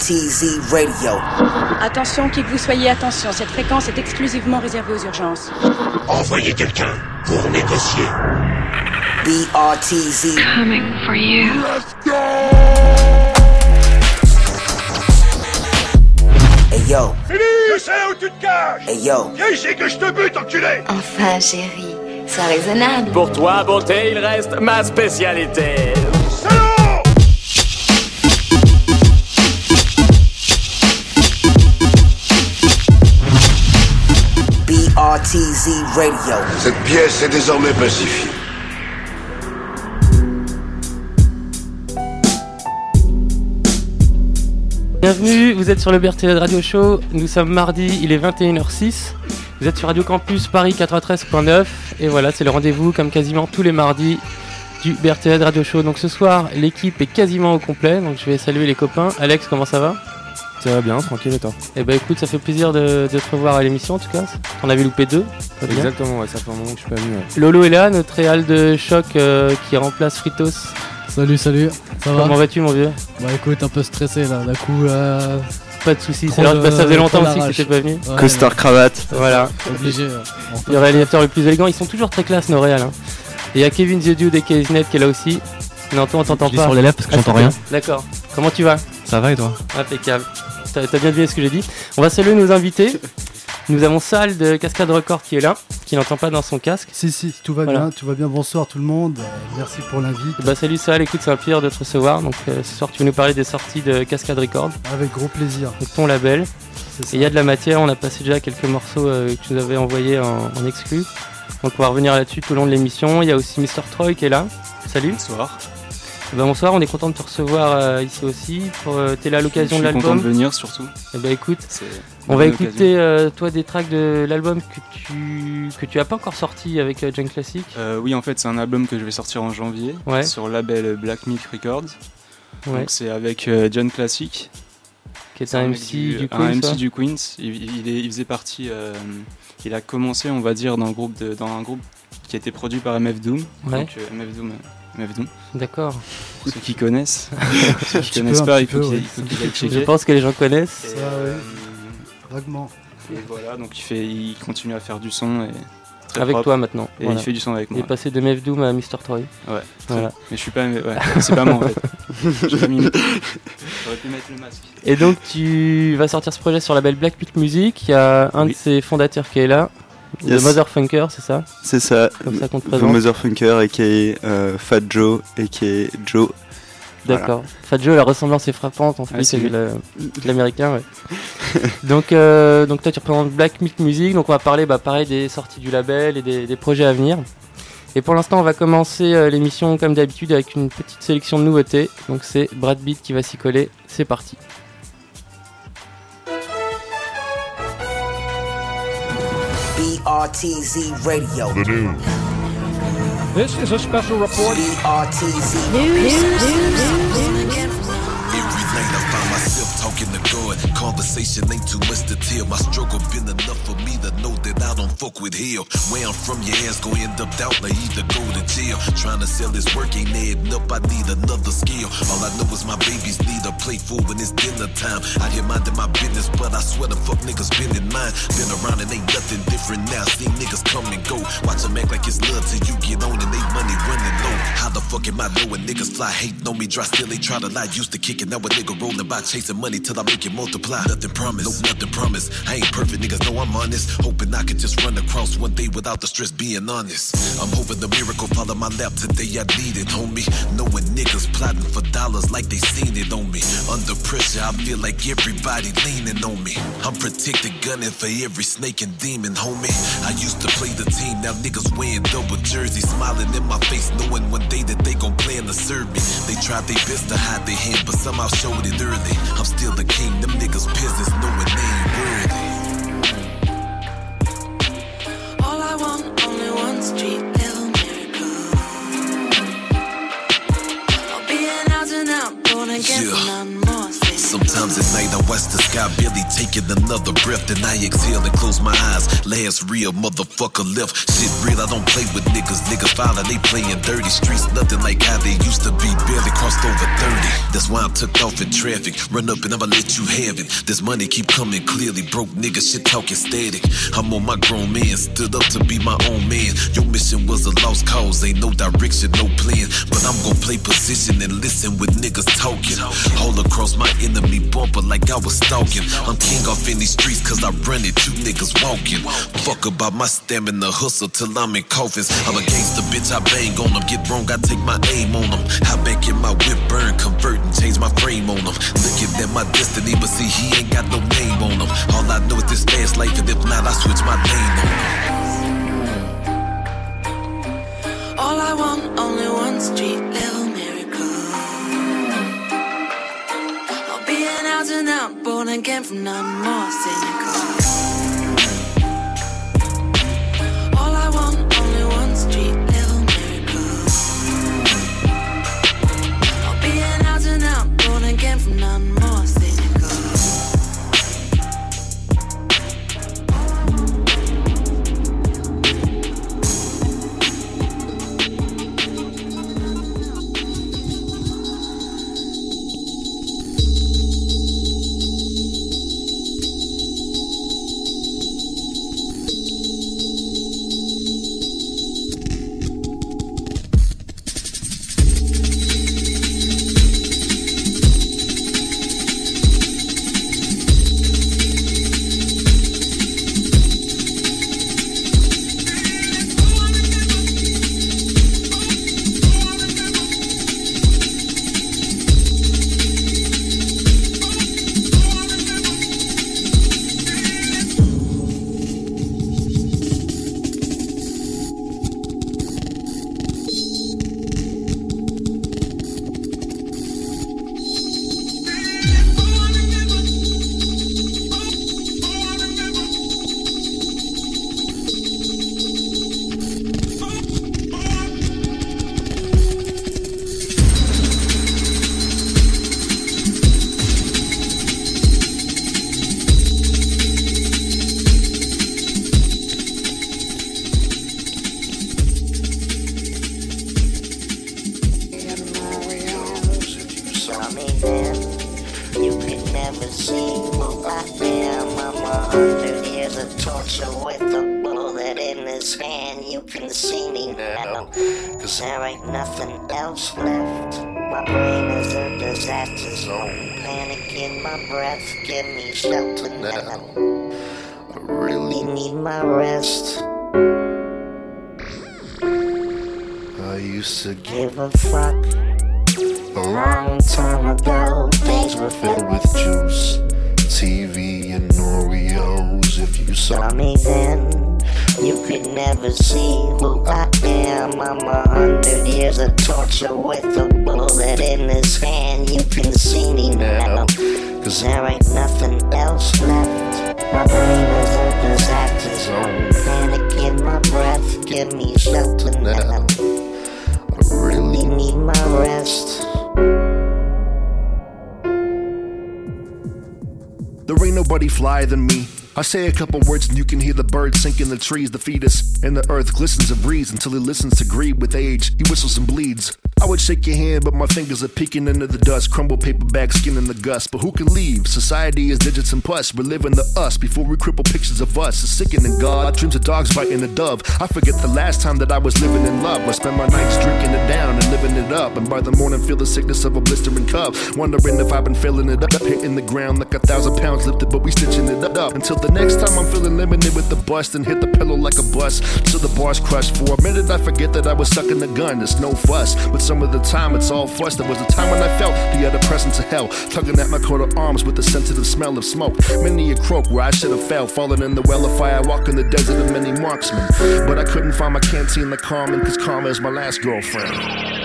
BRTZ Radio. Attention, qui que vous soyez, attention, cette fréquence est exclusivement réservée aux urgences. Envoyez quelqu'un pour négocier. BRTZ. Coming for you. Hey yo, Je sais où tu te caches hey yo. Viens ici que je te bute, enculé Enfin, chérie, sois raisonnable. Pour toi, beauté, il reste ma spécialité. Radio. Cette pièce est désormais pacifiée. Bienvenue, vous êtes sur le BRTZ Radio Show. Nous sommes mardi, il est 21h06. Vous êtes sur Radio Campus Paris 93.9. Et voilà, c'est le rendez-vous, comme quasiment tous les mardis, du BRTZ Radio Show. Donc ce soir, l'équipe est quasiment au complet. Donc je vais saluer les copains. Alex, comment ça va? Ça va bien, tranquille et toi Eh ben écoute, ça fait plaisir de, de te revoir à l'émission en tout cas. On avait loupé deux. Exactement, ouais, ça fait un moment que je suis pas venu. ouais. Lolo est là, notre réal de choc euh, qui remplace Fritos. Salut, salut, ça va Comment vas-tu mon vieux Bah écoute, un peu stressé là, d'un coup. Euh... Pas de soucis, c'est de- bah, ça faisait longtemps aussi que t'étais pas venu. ouais, Costard cravate. Voilà. Obligé. Le réalisateur le plus élégant, ils sont toujours très classe nos réals. hein. Et il y a Kevin The Dude et Kesnet qui est là aussi. Non, toi on t'entend pas. sur les lèvres parce que Ah, j'entends rien. D'accord. Comment tu vas? Ça va et toi? Impeccable. T'as t'as bien deviné ce que j'ai dit. On va saluer nos invités. Nous avons Sal de Cascade Record qui est là, qui n'entend pas dans son casque. Si, si, tout va Voilà. bien, tout va bien. Bonsoir tout le monde. Euh, merci pour l'invite. Bah salut Sal, écoute c'est un plaisir de te recevoir. Donc euh, ce soir tu veux nous parler des sorties de Cascade Record, Avec gros plaisir. donc ton label. Et il y a de la matière, on a passé déjà quelques morceaux euh, que tu nous avais envoyés en, en exclu. Donc on va revenir là-dessus tout au long de l'émission. Il y a aussi Mr. Troy qui est là. Salut. Bonsoir. Bah, bonsoir, on est content de te recevoir euh, ici aussi. Pour, euh, T'es là à l'occasion de Je suis content de l'album. venir surtout. Eh bah écoute, on va écouter euh, toi des tracks de l'album que tu que tu as pas encore sorti avec John Classic. Oui, en fait, c'est un album que je vais sortir en janvier Ouais. sur le label Black Milk Records. Ouais. Donc c'est avec John Classic. qui est un MC du, Queens, MC ouais. du Queens. Il, il est- il faisait partie. il a commencé, on va dire, dans, le groupe de, dans un groupe qui a été produit par MF Doom. Ouais. Donc MF Doom. Doom. D'accord. Pour ceux qui connaissent. ceux qui connaissent peu, pas, il faut qu'ils ouais. il Je pense que les gens connaissent. Et, Ça, euh, Vaguement. Et voilà, donc il, fait, il continue à faire du son et très Avec propre. toi maintenant. Et Voilà. il fait du son avec Il moi. est passé de Mev Doom à Mr. Troy. Ouais. Voilà. Mais je suis pas. Ouais, c'est pas moi en fait. J'ai pas mis- J'aurais pu mettre le masque. Et donc tu vas sortir ce projet sur la label Black Pit Music. Il y a un Oui. de ses fondateurs qui est là. Yes. The Motherfunker, c'est ça C'est ça, Comme ça qu'on te The présente. Motherfunker, aka euh, Fat Joe, aka Joe. D'accord. Fat Joe, la ressemblance est frappante en fait, Ouais, c'est l'américain. Ouais. donc, euh, donc toi tu représentes Black Milk Music, donc on va parler bah, pareil des sorties du label et des, des projets à venir. Et pour l'instant on va commencer euh, l'émission comme d'habitude avec une petite sélection de nouveautés. Donc c'est Brad Beat qui va s'y coller, c'est parti. BRTZ Radio. The news. This is a special report. BRTZ. Every Conversation ain't too much to tell. My struggle been enough for me to know that I don't fuck with hell. Where I'm from, your ass gon' end up down or either go to jail. Trying to sell this work ain't adding up. I need another skill. All I know is my babies need a plate full when it's dinner time. Out here minding my business, but I swear the fuck niggas been in mine. Been around and ain't nothing different now. Seen niggas come and go. Watch them act like it's love till you get on and they money running low. How the fuck am I knowing niggas fly hating on me? Dry still they try to lie. Used to kick it, now a nigga rolling by chasing money till I make it multiply. Nothing promised. no nothing promised. I ain't perfect, niggas know I'm honest. Hoping I could just run across one day without the stress being honest. I'm hoping the miracle follow my lap today. I need it, homie. Knowing niggas plotting for dollars like they seen it on me. Under pressure, I feel like everybody leaning on me. I'm protected, gunning for every snake and demon, homie. I used to play the team, now niggas wearing double jerseys, smiling in my face, knowing one day that they gon' plan to serve me. They tried their best to hide their hand, but somehow showed it early. I'm still the king, them niggas peasants knowing they ain't worthy. All I want, only one street miracle. I'll be an out and out, born again, Yeah. none more. Sometimes at night I watch the sky barely taking another breath. Then I exhale and close my eyes. Last real motherfucker left. Shit real, I don't play with niggas. Niggas filing, they playing dirty streets. Nothing like how they used to be. Barely crossed over 30. That's why I took off in traffic. Run up and I'ma let you have it. This money keep coming clearly. Broke niggas, shit talking static. I'm on my grown man. Stood up to be my own man. Your mission was cause. Ain't no direction, no plan. But I'm gon' play position and listen with niggas talking. All across my enemy bumper like I was stalking. I'm king off in these streets cause I run it, you niggas walking. Fuck about my stamina, hustle till I'm in coffins. I'm a gangster, bitch, I bang on them. Get wrong, I take my aim on them. Hop back in my whip, burn, convert, and change my frame on them. Looking at my destiny, but see, he ain't got no name on them. All I know is this fast life, and if not, I switch my lane on them. I want, only one street level miracle. I'll be an out and out, born again from none more cynical. Breath, give me shelter now. I really need my rest. I used to give a fuck. A long time ago, things were filled with juice, TV, and Oreos. If you saw me then, you could never see who I am. I'm a hundred years of torture with a bullet in his hand. You can see me now, cause there ain't nothing else left. My brain is a disaster zone. Panic in my breath, give me shelter now. I really need my rest. There ain't nobody flyer than me. I say a couple words and you can hear the birds sink in the trees, the fetus, and the earth glistens and breathes until he listens to greed with age. He whistles and bleeds. I would shake your hand, but my fingers are peeking into the dust. Crumble paper bag, skin in the gust. But who can leave? Society is digits and pus. We're living the us before we cripple pictures of us. It's sickening, God. I Dreams of dogs biting a dove. I forget the last time that I was living in love. I spend my nights drinking it down and living it up. And by the morning, feel the sickness of a blistering cup. Wondering if I've been filling it up. Hitting the ground like a thousand pounds lifted, but we stitching it up. Until the next time I'm feeling limited with the bust and hit the pillow like a bus. So the bar's crushed. For a minute, I forget that I was sucking the gun. It's no fuss. But some of the time, it's all fuss. There was a time when I felt the other presence of hell. Tugging at my coat of arms with the sensitive smell of smoke. Many a croak where I should have fell. Falling in the well of fire. Walk in the desert of many marksmen. But I couldn't find my canteen like Carmen, cause Karma is my last girlfriend.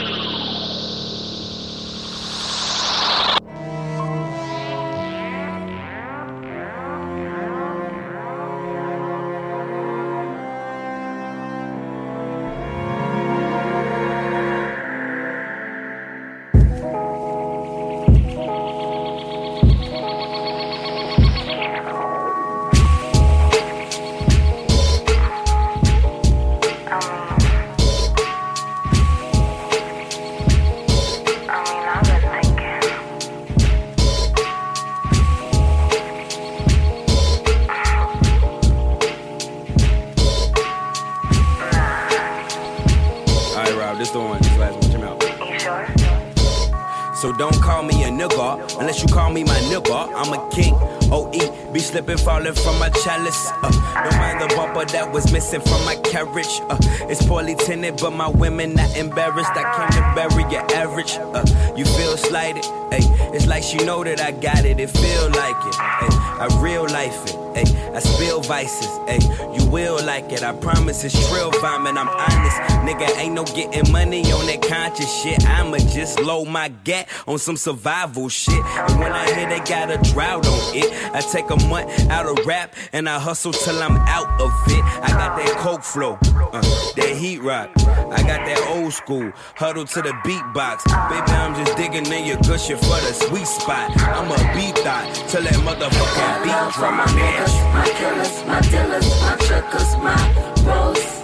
Missing from my carriage. Uh, it's poorly tinted, but my women not embarrassed. I came to bury your average. Uh, you feel slighted, hey. It's like she know that I got it. It feel like it, hey. I real life it, hey. I spill vices, hey. You will like it. I promise it's trill vomit. I'm honest, nigga. Ain't no getting money on that conscious shit. I'ma just load my gat on some survival shit. And when I hear they got a drought on it, I take a month out of rap and I hustle till I'm out of it. I got that coke flow, uh, that heat rock. I got that old school huddle to the beatbox. Baby, I'm just digging in your cushion for the sweet spot. I'm a beat thought till that motherfucking beat drop. my niggas, my killers, my dealers, my trickers, my bros.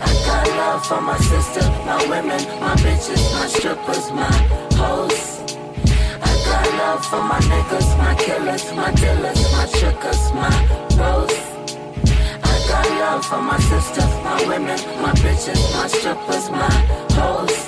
I got love for my sister, my women, my bitches, my strippers, my hoes. I got love for my niggas, my killers, my dealers, my trickers, my bros. I got love for my sister, my women, my bitches, my strippers, my hoes.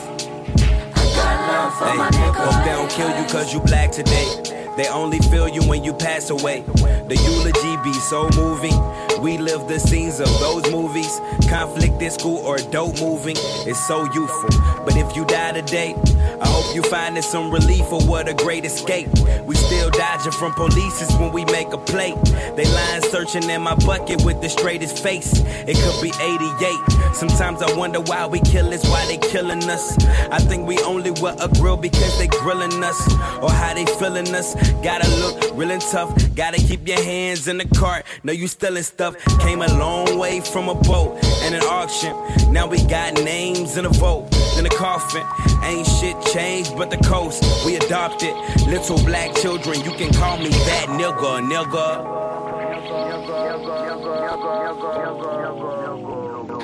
I got love for Hey, my niggas. hope they don't kill you cause you black today. They only feel you when you pass away. The eulogy be so moving. We live the scenes of those movies. Conflict in school or dope moving. It's so youthful. But if you die today, I hope you finding some relief or what a great escape. We still dodging from polices when we make a plate. They line searching in my bucket with the straightest face. It could be 88. Sometimes I wonder why we kill us, why they killing us. I think we only wear a grill because they grilling us or how they feeling us. Gotta look real and tough. Gotta keep your hands in the cart. Know you stealing stuff. Came a long way from a boat and an auction. Now we got names in a vote. In a coffin, ain't shit changed but the coast. We adopted little black children. You can call me that nigga, nigga.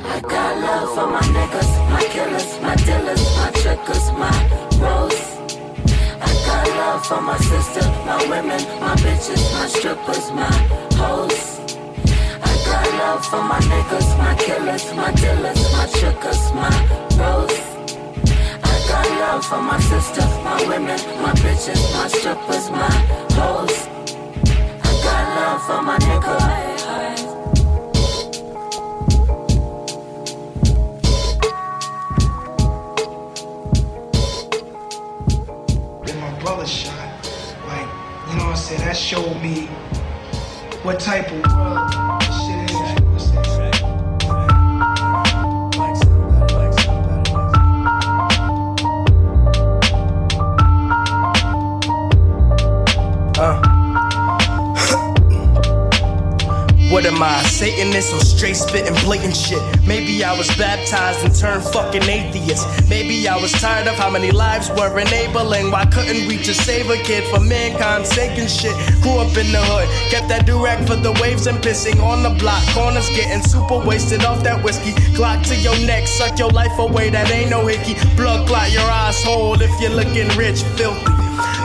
I got love for my niggas, my killers, my dealers, my trickers, my bros. I got love for my sister, my women, my bitches, my strippers, my hoes. I got love for my niggas, my killers, my dealers, my trickers, my bros. I got love for my sisters, my women, my bitches, my strippers, my hoes. I got love for my niggas. shot, like, you know what I'm saying? That showed me what type of world What am I, Satanist or straight spitting blatant shit? Maybe I was baptized and turned fucking atheist. Maybe I was tired of how many lives were enabling. Why couldn't we just save a kid for mankind's sake and shit? Grew up in the hood, kept that durag for the waves and pissing on the block. Corners getting super wasted off that whiskey. Glock to your neck, suck your life away, that ain't no hickey. Blood clot your asshole if you're looking rich, filthy.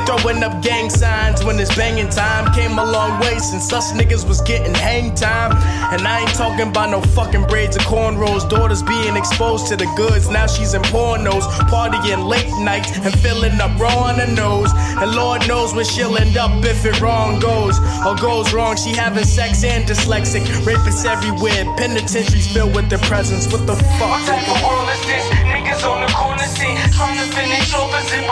Throwing up gang signs when it's banging time. Came a long way since us niggas was getting hang time. And I ain't talking about no fucking braids or cornrows. Daughters being exposed to the goods. Now she's in pornos. Partying late nights and filling up raw on the nose. And Lord knows where she'll end up if it wrong goes. Or goes wrong, she having sex and dyslexic. Rapists everywhere. Penitentiaries filled with their presence. What the fuck? What type of world is? On the corner trying to finish off as if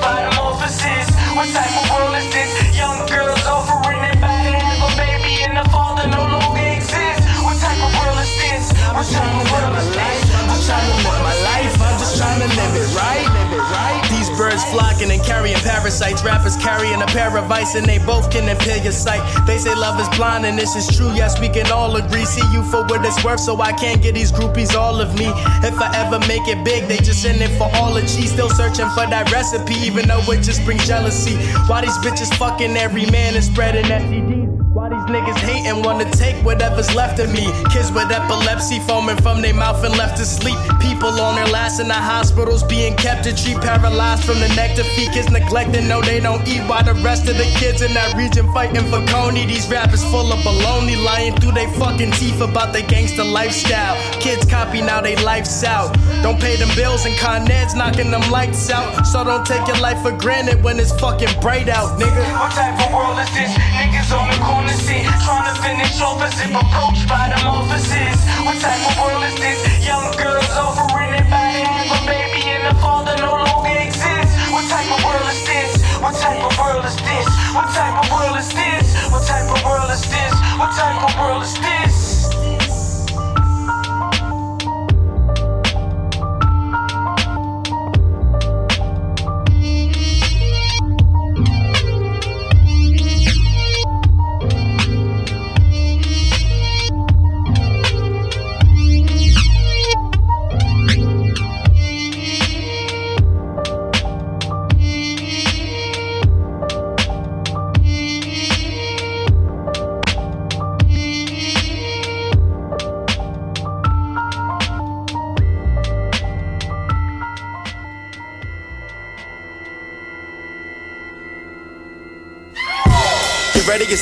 by them offices. What type of world is this? Young girls offering to have a baby and the father no longer exists. What type of world is this? I'm trying to live my life. I'm trying to live my life. I'm just trying to live it right. Birds flocking and carrying parasites. Rappers carrying a pair of ice and they both can impair your sight. They say love is blind and this is true. Yes, we can all agree. See you for what it's worth, so I can't get these groupies all of me. If I ever make it big, they just in it for all the cheese. Still searching for that recipe, even though it just brings jealousy. Why these bitches fucking every man and spreading STDs? Why these niggas hate and wanna take whatever's left of me? Kids with epilepsy foaming from their mouth and left to sleep. People on their last in the hospitals being kept to treat paralyzed from the neck to feet. Kids neglected, no, they don't eat. While the rest of the kids in that region fighting for Coney. These rappers full of baloney, lying through they fucking teeth about their gangster lifestyle. Kids copy now, they life's out. Don't pay them bills and Con Ed's knocking them lights out. So don't take your life for granted when it's fucking bright out, nigga. What type of world is this? Niggas on the corner trying to finish by them. What type of world is this? Young girls offering have a baby, and the father no longer exists. What type of world is this? What type of world is this? What type of world is this? What type of world is this? What type of world is this?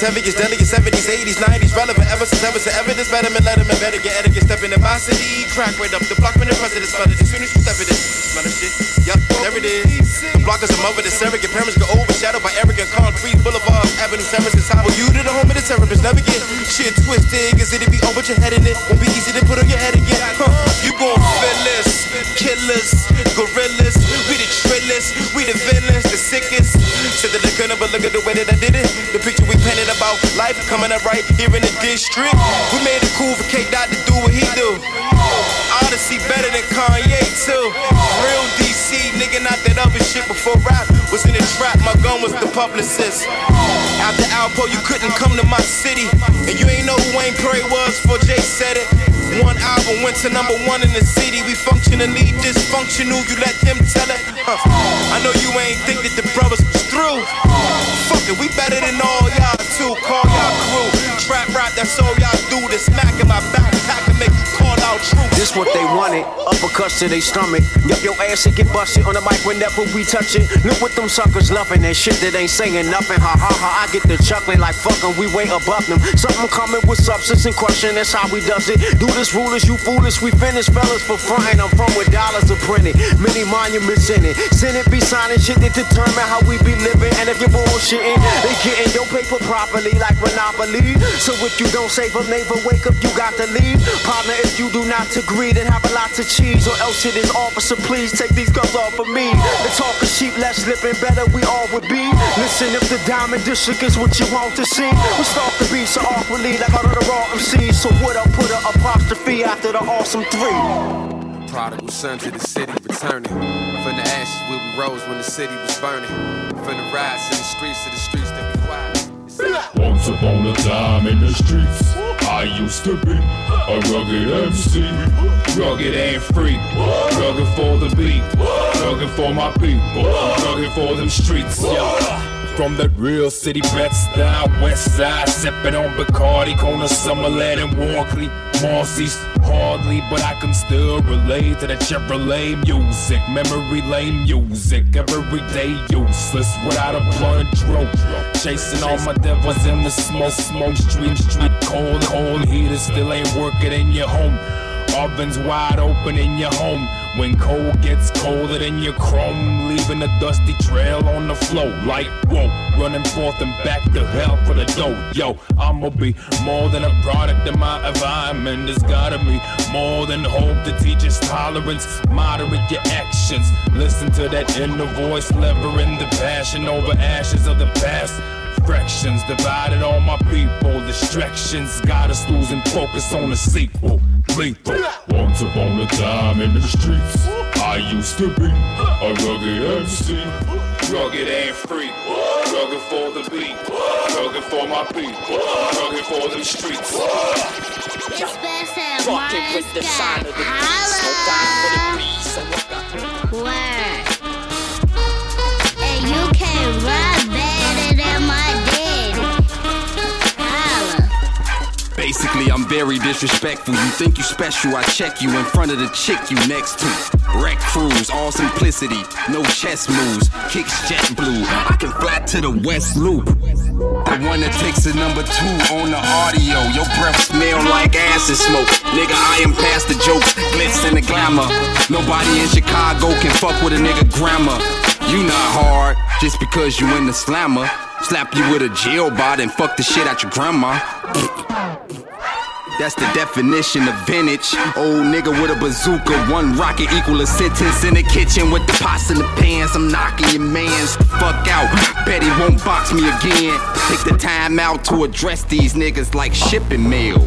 It's heavy, it's deadly, it's 70s, 80s, 90s, relevant ever since ever evidence, betterment, letterman, better get etiquette, stepping in my city, crack right up the block when the president smell it, as soon as you step in it, smell the shit, yup, there it is. The blockers are mother, the surrogate parents get overshadowed by arrogant concrete boulevards, avenue services, how will you to the home of the terrorists, never get shit twisted, cause it'll be over your head in it, won't be easy to put on your head again, huh, you gon' feel this, killers, gorillas, we the trillers, we the villains, the sickest, said that they couldn't, but look at the way that I did it, the picture painted about life coming up right here in the district. We made it cool for K Dot to do what he do. Odyssey better than Kanye too. Real DC, nigga, not that other shit before rap was in the trap. My gun was the publicist. After Alpo, you couldn't come to my city, and you ain't know who Wayne Prairie was before Jay said it. One album went to number one in the city. We functionally dysfunctional. You let them tell it. Huh. I know you ain't think that the brothers was through. Fuck it, we better than all y'all Call y'all crew. Trap rap, that's all y'all do. The smack in my backpack and make you call out truth. This what they wanted, uppercuts to their stomach. Yup, your ass will get busted on the mic whenever we touch it. Look what them suckers loving and shit that ain't saying nothing. Ha ha ha, I get the chuckling like fucking, we way above them. Something coming with substance and crushing, that's how we does it. Do this rulers, you foolish, we finish fellas for frontin'. I'm from with dollars are printed, many monuments in it. Senate be signing shit that determine how we be living. And if you're bullshitting, they getting your paper properly like Monopoly. So if you don't save a neighbor, wake up, you got to leave. Partner, if you do not to agree, then have a lot of cheese. Or else it is officer, please take these guns off of me. The talk is cheap, less slipping, better we all would be. Listen, if the diamond district is what you want to see, we start the beat so awkwardly like all of the raw MCs. So what I put an apostrophe after the awesome three. Prodigal son to the city returning. From the ashes where we rose when the city was burning. From the riots in the streets to the streets that be quiet. Once upon a time in the streets, I used to be a rugged MC. Rugged and free, rugged for the beat, rugged for my people, rugged for them streets. Yeah. From that real city, Bed Style, West Side, sipping on Bacardi, corner Summerland and Walkley, Marcy's hardly, but I can still relate to the Chevrolet music, memory lane music, every day useless without a blunt drove. Chasing all my devils in the smoke, smoke, street, street, cold, cold heaters still ain't working in your home. Ovens wide open in your home. When cold gets colder than your chrome, leaving a dusty trail on the floor. Like, whoa, running forth and back to hell for the dough. Yo, I'ma be more than a product of my environment. There's gotta be more than hope to teach us tolerance. Moderate your actions. Listen to that inner voice, levering the passion over ashes of the past. Fractions divided all my people. Distractions got us losing focus on the sequel. Lethal. Once upon a time in the streets, I used to be a rugged MC. Rugged and free. Rugged for the beat. Rugged for my people. Rugged for the streets. Fucking with the sign of the beast. No time for the beast. Word. And you can't rap I'm very disrespectful. You think you special, I check you in front of the chick you next to. Wreck cruise, all simplicity, no chess moves. Kicks jet blue, I can fly to the west loop. The one that takes the number two on the audio. Your breath smell like acid smoke. Nigga, I am past the jokes, glitz and the glamour. Nobody in Chicago can fuck with a nigga grammar. You not hard just because you in the slammer. Slap you with a jail bot and fuck the shit out your grandma. That's the definition of vintage. Old nigga with a bazooka, one rocket equal a sentence in the kitchen with the pots and the pans. I'm knocking your mans fuck out. Bet he won't box me again. Take the time out to address these niggas like shipping mail.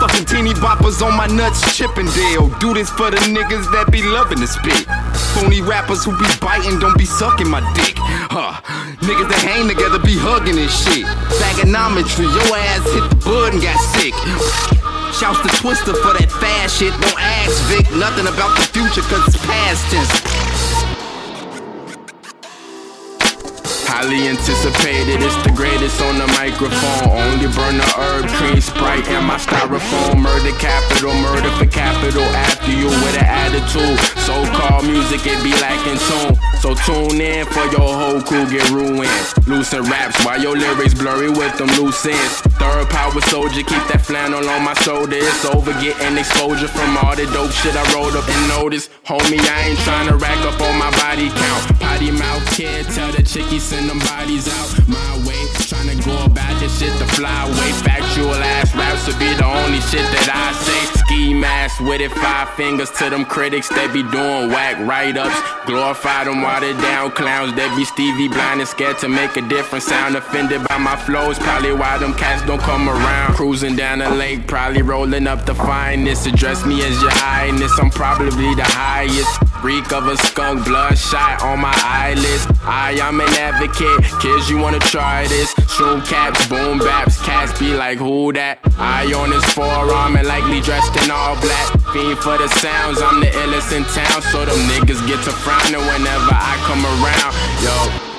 Fucking teeny boppers on my nuts, Chippendale. Do this for the niggas that be loving to spit. Phony rappers who be biting, don't be sucking my dick. Huh. Niggas that hang together be hugging and shit. Bagonometry, your ass hit the bud and got sick. Shouts to Twister for that fast shit. Don't ask Vic nothing about the future, cause it's past tense. Highly anticipated, it's the greatest on the microphone. Only burn the herb, cream, sprite, and my styrofoam. Murder capital, murder for capital. After you with an attitude. So called music, it be lacking tune. So tune in for your whole crew get ruined. Loosen raps while your lyrics blurry with them loose ends. Third power soldier, keep that flannel on my shoulder. It's over getting exposure from all the dope shit I rolled up and noticed. Homie, I ain't trying to rack up on my body count. Potty mouth kid, tell the chickie send them bodies out my way. To go about this shit the fly away. Factual ass raps would be the only shit that I say. Ski mask with it, five fingers to them critics. They be doing whack write ups. Glorify them watered down clowns. They be Stevie blind and scared to make a different sound. Offended by my flows, probably why them cats don't come around. Cruising down the lake, probably rolling up the finest. Address me as your highness, I'm probably the highest. Reek of a skunk, bloodshot on my eyelids. I am an advocate, kids, you wanna try this? Shroom caps, boom baps, cats be like, who that? I on his forearm and likely dressed in all black. Fiend for the sounds, I'm the illest in town, so them niggas get to frowning whenever I come around. Yo,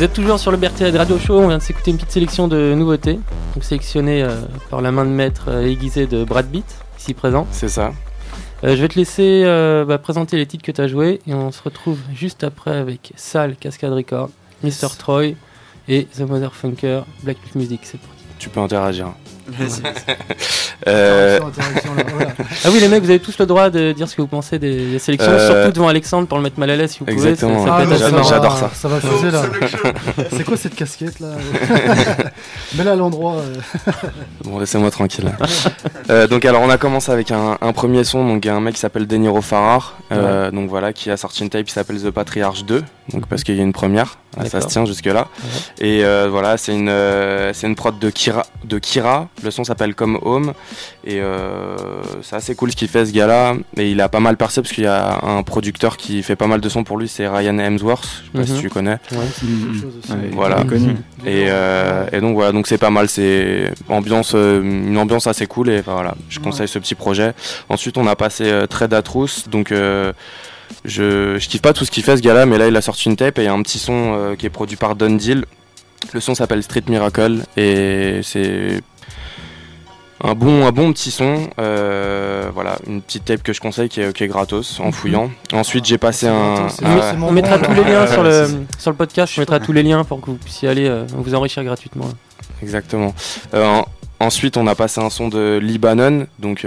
Vous êtes toujours sur le BRTZ Radio Show, on vient de s'écouter une petite sélection de nouveautés, donc sélectionnées euh, par la main de maître euh, aiguisée de Brad Beat, ici présent. C'est ça. Euh, je vais te laisser euh, bah, présenter les titres que tu as joués et on se retrouve juste après avec Sal, Cascade Record, Mr. Troy et The Motherfunker, Black Milk Music. C'est parti. Tu peux interagir. Vas-y, Euh, Ah oui, les mecs, vous avez tous le droit de dire ce que vous pensez des, des sélections, Euh, surtout devant Alexandre pour le mettre mal à l'aise si vous Exactement. pouvez. ça- ça Ah, ça J'adore ça. Ça va fuser là. C'est quoi cette casquette là? Mets-la à l'endroit. euh. Bon, laissez-moi tranquille. Euh, donc, alors, on a commencé avec un, un premier son, donc un mec qui s'appelle Deniro Farrar, euh, donc voilà, qui a sorti une tape qui s'appelle The Patriarch 2, donc parce qu'il y a une première, Ah, ça se tient jusque-là. Et euh, voilà, c'est une, euh, c'est une prod de Kira, de Kira. Le son s'appelle Come Home, et euh, c'est assez cool ce qu'il fait ce gars-là. Et il a pas mal percé parce qu'il y a un producteur qui fait pas mal de sons pour lui, c'est Ryan Hemsworth, je sais pas si Mhm. tu connais. Ouais, c'est quelque chose aussi. Ouais, voilà. il est connu. Et, euh, et donc voilà, donc c'est pas mal, c'est ambiance, euh, une ambiance assez cool et voilà, je conseille ce petit projet. Ensuite, on a passé euh, Trade Atrous, donc euh, je, je kiffe pas tout ce qu'il fait ce gars-là, mais là il a sorti une tape et il y a un petit son euh, qui est produit par Don Deal. Le son s'appelle Street Miracle et c'est un bon, un bon petit son. euh, voilà, une petite tape que je conseille qui est, qui est gratos en fouillant. Ensuite, j'ai passé un. On, un- on mettra tous les liens sur, le, sur le podcast, on mettra tous les liens pour que vous puissiez aller euh, vous enrichir gratuitement. Exactement. Euh, en- ensuite, on a passé un son de Libanon, donc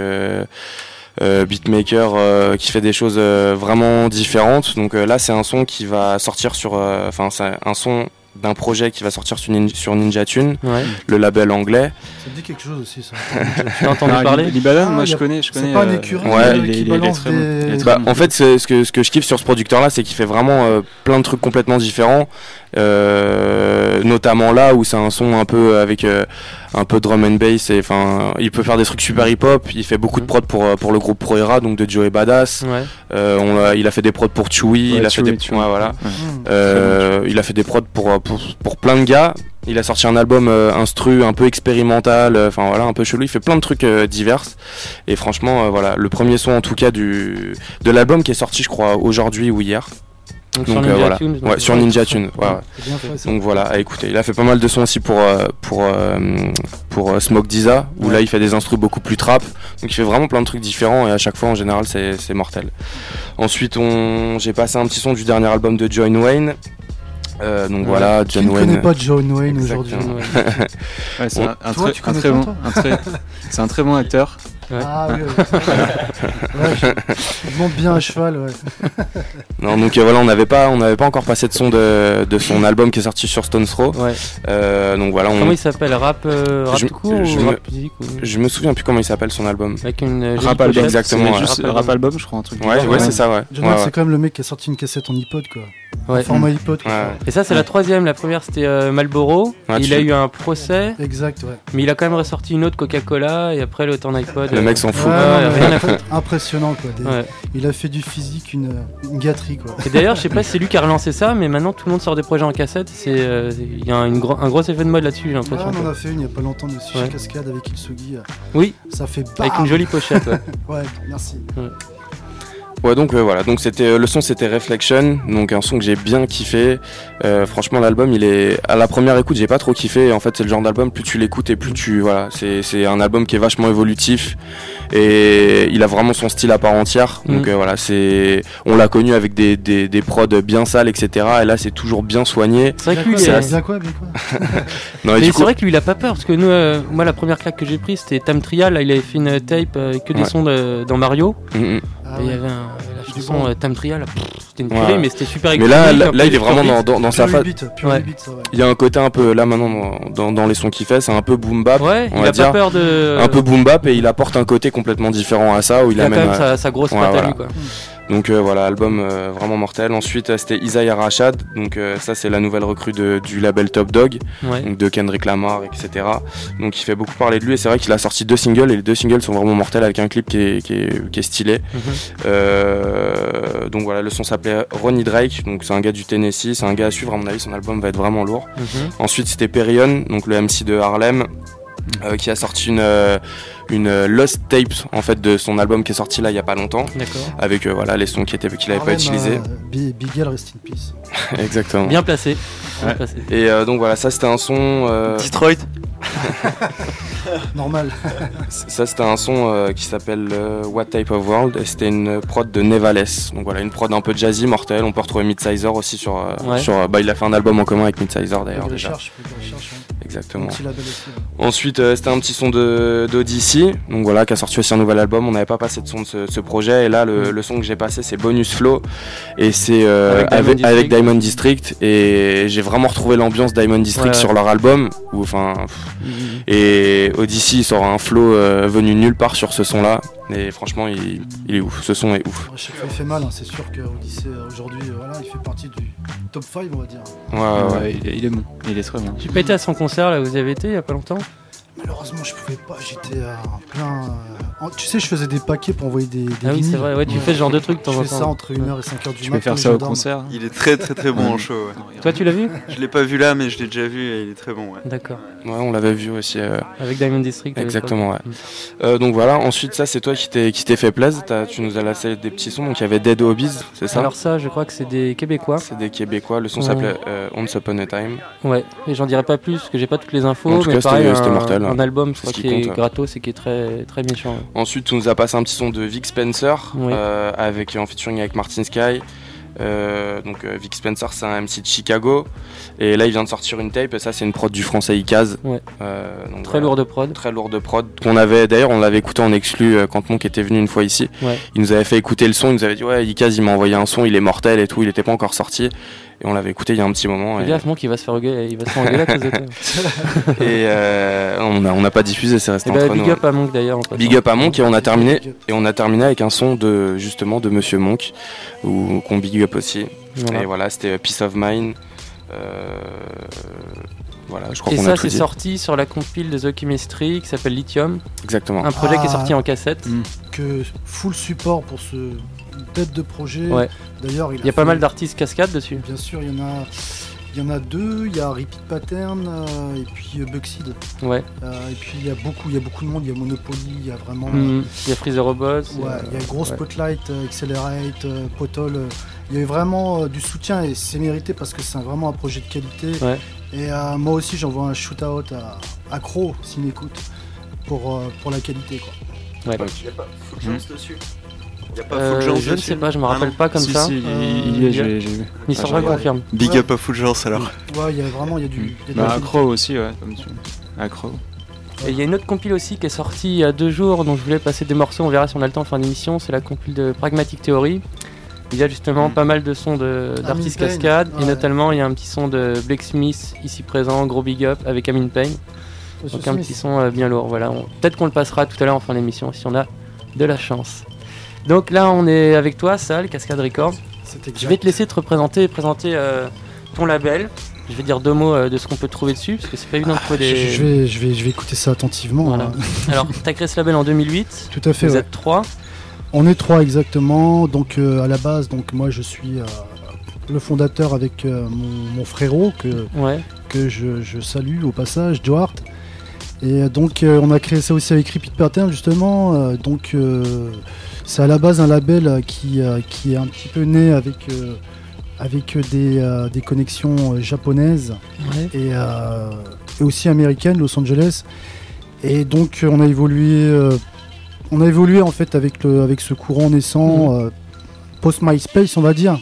beatmaker euh, qui fait des choses euh, vraiment différentes. Donc euh, là, c'est un son qui va sortir sur, euh, enfin, c'est un son d'un projet qui va sortir sur, Nin- sur Ninja Tune, Ouais. le label anglais. Ça me dit quelque chose aussi ça. Tu as entendu Ah, parler Lib- Libanon, Ah, moi je connais, je c'est connais. pas un euh, écureuil, Ouais. euh, il est- qui est balance très bon. des- Bah, en fait, c'est- ce que, ce que je kiffe sur ce producteur-là, c'est qu'il fait vraiment euh, plein de trucs complètement différents. Euh, notamment là où c'est un son un peu avec euh, un peu drum and bass. Et, enfin, il peut faire des trucs super hip-hop. Il fait beaucoup de prod pour, euh, pour le groupe Pro Era, donc de Joey Badass. Ouais. Euh, on il a fait des prods pour Chewy. Ouais, il a fait des Chewy. ouais, voilà. Ouais. Euh, il a fait des prods pour, pour, pour plein de gars. Il a sorti un album euh, instru un peu expérimental, euh, enfin voilà, un peu chelou. Il fait plein de trucs euh, divers. Et franchement, voilà, le premier son en tout cas du de l'album qui est sorti, je crois, aujourd'hui ou hier. Donc sur Ninja voilà. Tunes, donc, ouais, sur Ninja c'est Tune. ça. Ouais, ouais. C'est bien fait, ça. Donc voilà, à écouter. Il a fait pas mal de sons aussi pour euh, pour euh, pour euh, Smoke Diza, où là il fait des instrus beaucoup plus trap. Donc il fait vraiment plein de trucs différents et à chaque fois en général c'est c'est mortel. Ensuite, on j'ai passé un petit son du dernier album de John Wayne. Euh, donc voilà, John ne Wayne. connaît pas John Wayne aujourd'hui. Ouais, c'est Bon. un, très, un connais bon, un très- c'est un très bon acteur. Ah oui, oui. Ouais, je, je monte bien à cheval, ouais. Non, donc euh, voilà, on n'avait pas, on n'avait pas encore passé de son de, de son album qui est sorti sur Stones Throw. Ouais. Euh, donc voilà, on. Comment il s'appelle Rap, euh, rap je, je ou me, rap musique ou... je me souviens plus comment il s'appelle son album. Avec une jolie Rap album. Exactement, ouais. juste Rap album, je crois, un truc. Ouais, ouais, c'est ça, ouais. John Ouais, Wayne, ouais. c'est quand même le mec qui a sorti une cassette en iPod, quoi. Ouais. En format iPod. Ouais. Et ça, c'est la troisième. La première, c'était euh, Marlboro. Ouais, il a eu un procès, Exact, ouais. mais il a quand même ressorti une autre Coca-Cola et après l'autre en iPod. Le euh, mec s'en fout. Ouais, Ouais, non, mais rien à en fait, foutre. impressionnant, quoi. Des- Ouais. Il a fait du physique une, une gâterie, quoi. Et d'ailleurs, je sais pas si c'est lui qui a relancé ça, mais maintenant tout le monde sort des projets en cassette. C'est, euh, il y a une gro- un gros effet de mode là-dessus, j'ai Ouais, l'impression. on en a fait une il y a pas longtemps de Sushi Ouais. Cascade avec Ilsugi. euh, Oui, Ça fait avec bam une jolie pochette. Ouais. Ouais, merci. Ouais, donc euh, voilà, donc c'était euh, le son c'était Reflection, donc un son que j'ai bien kiffé. Euh, franchement, l'album, il est à la première écoute, j'ai pas trop kiffé. En fait, c'est le genre d'album plus tu l'écoutes et plus tu voilà, c'est c'est un album qui est vachement évolutif et il a vraiment son style à part entière. Donc Mm. euh, voilà, c'est on l'a connu avec des, des des prods bien sales, etc. Et là, c'est toujours bien soigné. C'est vrai que lui, Bien il quoi, bien Non, Mais c'est coup, vrai que lui il a pas peur parce que nous, euh, moi la première claque que j'ai prise c'était Tam Trial, là il avait fait une tape euh, avec que des Ouais. sons de- dans Mario. Mm. Ah il y avait un, la chanson bon. euh, Tam Trial, c'était une Ouais. purée, mais c'était super mais là, il est vraiment dans dans, dans sa phase. Ouais. Il y a un côté un peu là maintenant dans, les sons qu'il fait, c'est un peu boom bap. Ouais, on il va a dire. pas peur de. un peu boom bap et il apporte un côté complètement différent à ça où il, Il a amène quand même sa, sa grosse ouais, patte à voilà. lui quoi. Donc euh, voilà album euh, vraiment mortel. Ensuite euh, c'était Isaiah Rashad. Donc euh, ça c'est la nouvelle recrue de- du label Top Dog. Ouais. donc de Kendrick Lamar etc donc il fait beaucoup parler de lui et c'est vrai qu'il a sorti deux singles et les deux singles sont vraiment mortels avec un clip qui est, qui est, qui est stylé. Mhm. Euh, donc voilà le son s'appelait Ronnie Drake. Donc c'est un gars du Tennessee c'est un gars à suivre à mon avis son album va être vraiment lourd. Mhm. Ensuite, c'était Perion, donc le MC de Harlem, euh, qui a sorti une, euh, une euh, Lost Tapes en fait de son album qui est sorti là il y a pas longtemps. D'accord. Avec euh, voilà les sons qui étaient qu'il avait pas Harlem, utilisés. euh, Bi- Bigel, rest in peace. Exactement. Bien placé. Bien Ouais. placé. Et euh, donc voilà, ça c'était un son. euh, Detroit. Normal. Ça c'était un son euh, qui s'appelle euh, What Type of World et c'était une prod de Nevales. Donc voilà, une prod un peu jazzy, mortelle. On peut retrouver Midsizer aussi sur. euh, Ouais. sur euh, bah, il a fait un album en commun avec Midsizer d'ailleurs déjà. ouais. Exactement. Aussi, ouais. Ensuite, euh, c'était un petit son de d'Odyssey, donc voilà, qui a sorti aussi un nouvel album. On n'avait pas passé de son de ce, ce projet, et là, le, le son que j'ai passé, c'est Bonus Flow, et c'est euh, Avec Diamond avec, avec District. Diamond District, et j'ai vraiment retrouvé l'ambiance Diamond District Ouais. sur leur album, où enfin, pff, et Odyssey il sort un flow euh, venu nulle part sur ce son-là, et franchement, il, il est ouf, ce son est ouf. À chaque fois, il fait mal, hein. c'est sûr qu'Odyssey aujourd'hui, euh, voilà, il fait partie du top 5, on va dire. Ouais, ouais, Ouais, il, est, il est bon, il est très bon. J'ai pas été à son concert là où vous avez été il y a pas longtemps? Malheureusement, je pouvais pas, j'étais euh, en plein. euh, en- tu sais, je faisais des paquets pour envoyer des. des Ah oui, c'est vrai, ouais, tu fais ce genre de truc de temps Je en fais temps. ça entre 1h et 5h du Tu mat. peux faire ça au concert Il est très très très bon en show. ouais. Toi, tu l'as vu? Je l'ai pas vu là, mais je l'ai déjà vu et il est très bon. Ouais. D'accord. Ouais, on l'avait vu aussi. euh, Avec Diamond District. à Exactement, ouais. Euh, donc voilà, ensuite, ça, c'est toi qui t'es qui t'es fait plaisir. T'as- Tu nous as laissé des petits sons, donc il y avait Dead Hobbies, c'est ça? Alors ça, je crois que c'est des Québécois. C'est des Québécois. Le son Ouais. s'appelait euh, Once Upon a Time. Ouais, et j'en dirai pas plus parce que j'ai pas toutes les infos. En tout mais cas, c'était- pareil, c'était un, mortel, un album, je crois qui est ouais. gratos et qui est très, très méchant. Ensuite, tu nous as passé un petit son de Vic Spencer Oui. euh, avec en featuring avec Martin Sky. Euh, donc euh, Vic Spencer, c'est un MC de Chicago. Et là, il vient de sortir une tape. Et ça, c'est une prod du français Icaz. Ouais. Euh, donc, Très lourde prod. Très lourde prod. Qu'on avait d'ailleurs, on l'avait écouté en exclu quand Monk était venu une fois ici. Ouais. Il nous avait fait écouter le son. Il nous avait dit ouais, Icaz, il m'a envoyé un son, il est mortel et tout. Il était pas encore sorti. Et on l'avait écouté il y a un petit moment. Et, gaffe, Monk, il va se faire engueuler, il va se faire engueuler à cause de toi. et, euh, on n'a on a pas diffusé, c'est resté Eh ben, entre big nous. up à Monk d'ailleurs. en passant. Big up à Monk et on a terminé et on a terminé avec un son de justement de Monsieur Monk ou qu'on big up aussi. Voilà. Et voilà, c'était Peace of Mind. Euh, voilà, je crois Et ça, c'est sorti sur la compile de The Chemistry qui s'appelle Lithium. Exactement. Un projet qui est Ah. sorti en cassette. Que full support pour ce tête de projet. Ouais. D'ailleurs, Il y a pas mal d'artistes cascades dessus. Bien sûr, il y en a. Il y en a deux, il y a Repeat Pattern euh, et puis euh. Ouais. Euh, et puis il y a beaucoup, il y a beaucoup de monde, il y a Monopoly, il y a vraiment. Mhm. Il y a Freeze the Robots. Ouais, il y a Gros ouais. Spotlight, euh, Accelerate, euh, Potol. euh, il y avait vraiment euh, du soutien et c'est mérité parce que c'est vraiment un projet de qualité. Ouais. Et euh, moi aussi, j'envoie un shoot-out à, à Crow, s'il m'écoute, pour, euh, pour la qualité. Quoi. Ouais. Il y a pas Fulgence dessus y a pas Euh, Fulgence je ne sais pas, je me Ah rappelle pas comme Si, ça. si, il- Euh, il y est, j'ai- j'ai vu. Il sort, Ah, confirme. Big Ouais. up à Fulgence alors. Ouais, il y a vraiment il y a du. y a Bah, Accro aussi, ouais, comme tu. Accro. Et il y a une autre compile aussi qui est sortie il y a deux jours, dont je voulais passer des morceaux, on verra si on a le temps en fin d'émission, c'est la compile de Pragmatic Theory. Il y a justement pas mal de sons de- d'artistes Payne, cascades, et notamment il y a un petit son de Blake Smith, ici présent, gros big up, avec Amin Payne. Monsieur Donc un Smith. petit son euh, bien lourd, voilà. On- Peut-être qu'on le passera tout à l'heure en fin d'émission, si on a de la chance. Donc là on est avec toi, Sal, Cascade Records. Je vais te laisser te représenter et présenter euh, ton label. Je vais dire deux mots euh, de ce qu'on peut trouver dessus, parce que c'est pas évident de trouver des... Je, je vais, je, vais, je vais écouter ça attentivement. Voilà. hein. Alors, t'as créé ce label en 2008. Tout à fait. Vous ouais. êtes trois. On est trois exactement. Donc euh, à la base, donc moi je suis le fondateur avec mon, mon frérot que, Ouais. que je, je salue au passage, Duarte. Et donc on a créé ça aussi avec Repeat Pattern justement. Donc c'est à la base un label euh, qui, euh, qui est un petit peu né avec, euh, avec des, des connexions japonaises Ouais. et, et aussi américaines, Los Angeles. Et donc on a évolué, on a évolué en fait avec, le, avec ce courant naissant euh, post MySpace, on va dire.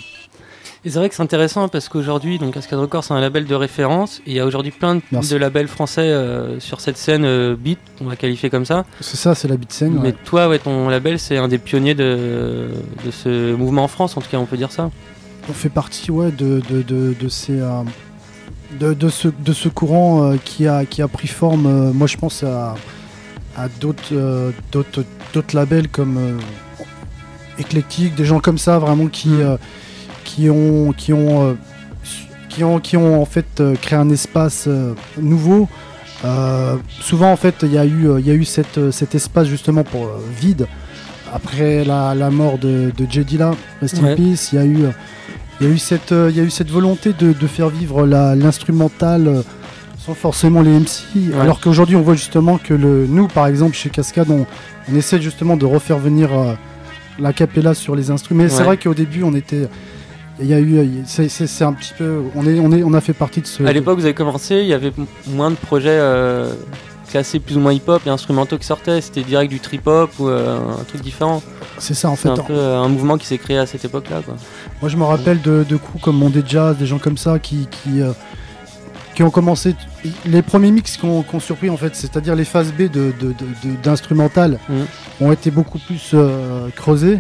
Et c'est vrai que c'est intéressant parce qu'aujourd'hui, donc Cascade Records, c'est un label de référence. Et il y a aujourd'hui plein de, labels français euh, sur cette scène euh, beat, on va qualifier comme ça. C'est ça, c'est la beat scène. Mais ouais. toi, ouais, ton label, c'est un des pionniers de, de ce mouvement en France, en tout cas, on peut dire ça. On fait partie ouais, de, de, de, de ces, euh, de, ce, de ce courant qui, a, qui a pris forme, moi je pense à, à d'autres labels comme Eclectic, des gens comme ça vraiment qui, euh, qui, ont, qui, ont, euh, qui, ont, qui ont en fait euh, créé un espace euh, nouveau. Souvent en fait il y a eu, il y a eu cette, cet espace justement pour vide après la, la mort de, de J. Dilla, Rest in Ouais. Peace, il y a eu, il y a eu cette, il y a eu cette volonté de, de faire vivre l'instrumental sans forcément les MC. Alors qu'aujourd'hui, on voit justement que le, nous, par exemple, chez Cascade, on, on essaie justement de refaire venir euh, la capella sur les instruments. Mais c'est vrai qu'au début, on était. Il y a eu. C'est un petit peu. On, est, on, est, on a fait partie de ce. À l'époque, vous avez commencé, il y avait moins de projets euh, classés plus ou moins hip-hop et instrumentaux qui sortaient. C'était direct du trip-hop ou euh, un truc différent. C'est ça, en fait. un peu euh, un mouvement qui s'est créé à cette époque-là. Moi, je me rappelle de, de coups comme Mondé Jazz, des gens comme ça qui, qui, euh, qui ont commencé. Les premiers mix qu'on qu'on surpris, en fait, c'est-à-dire les phases B de- de- de- de- d'instrumental, ont été beaucoup plus creusées.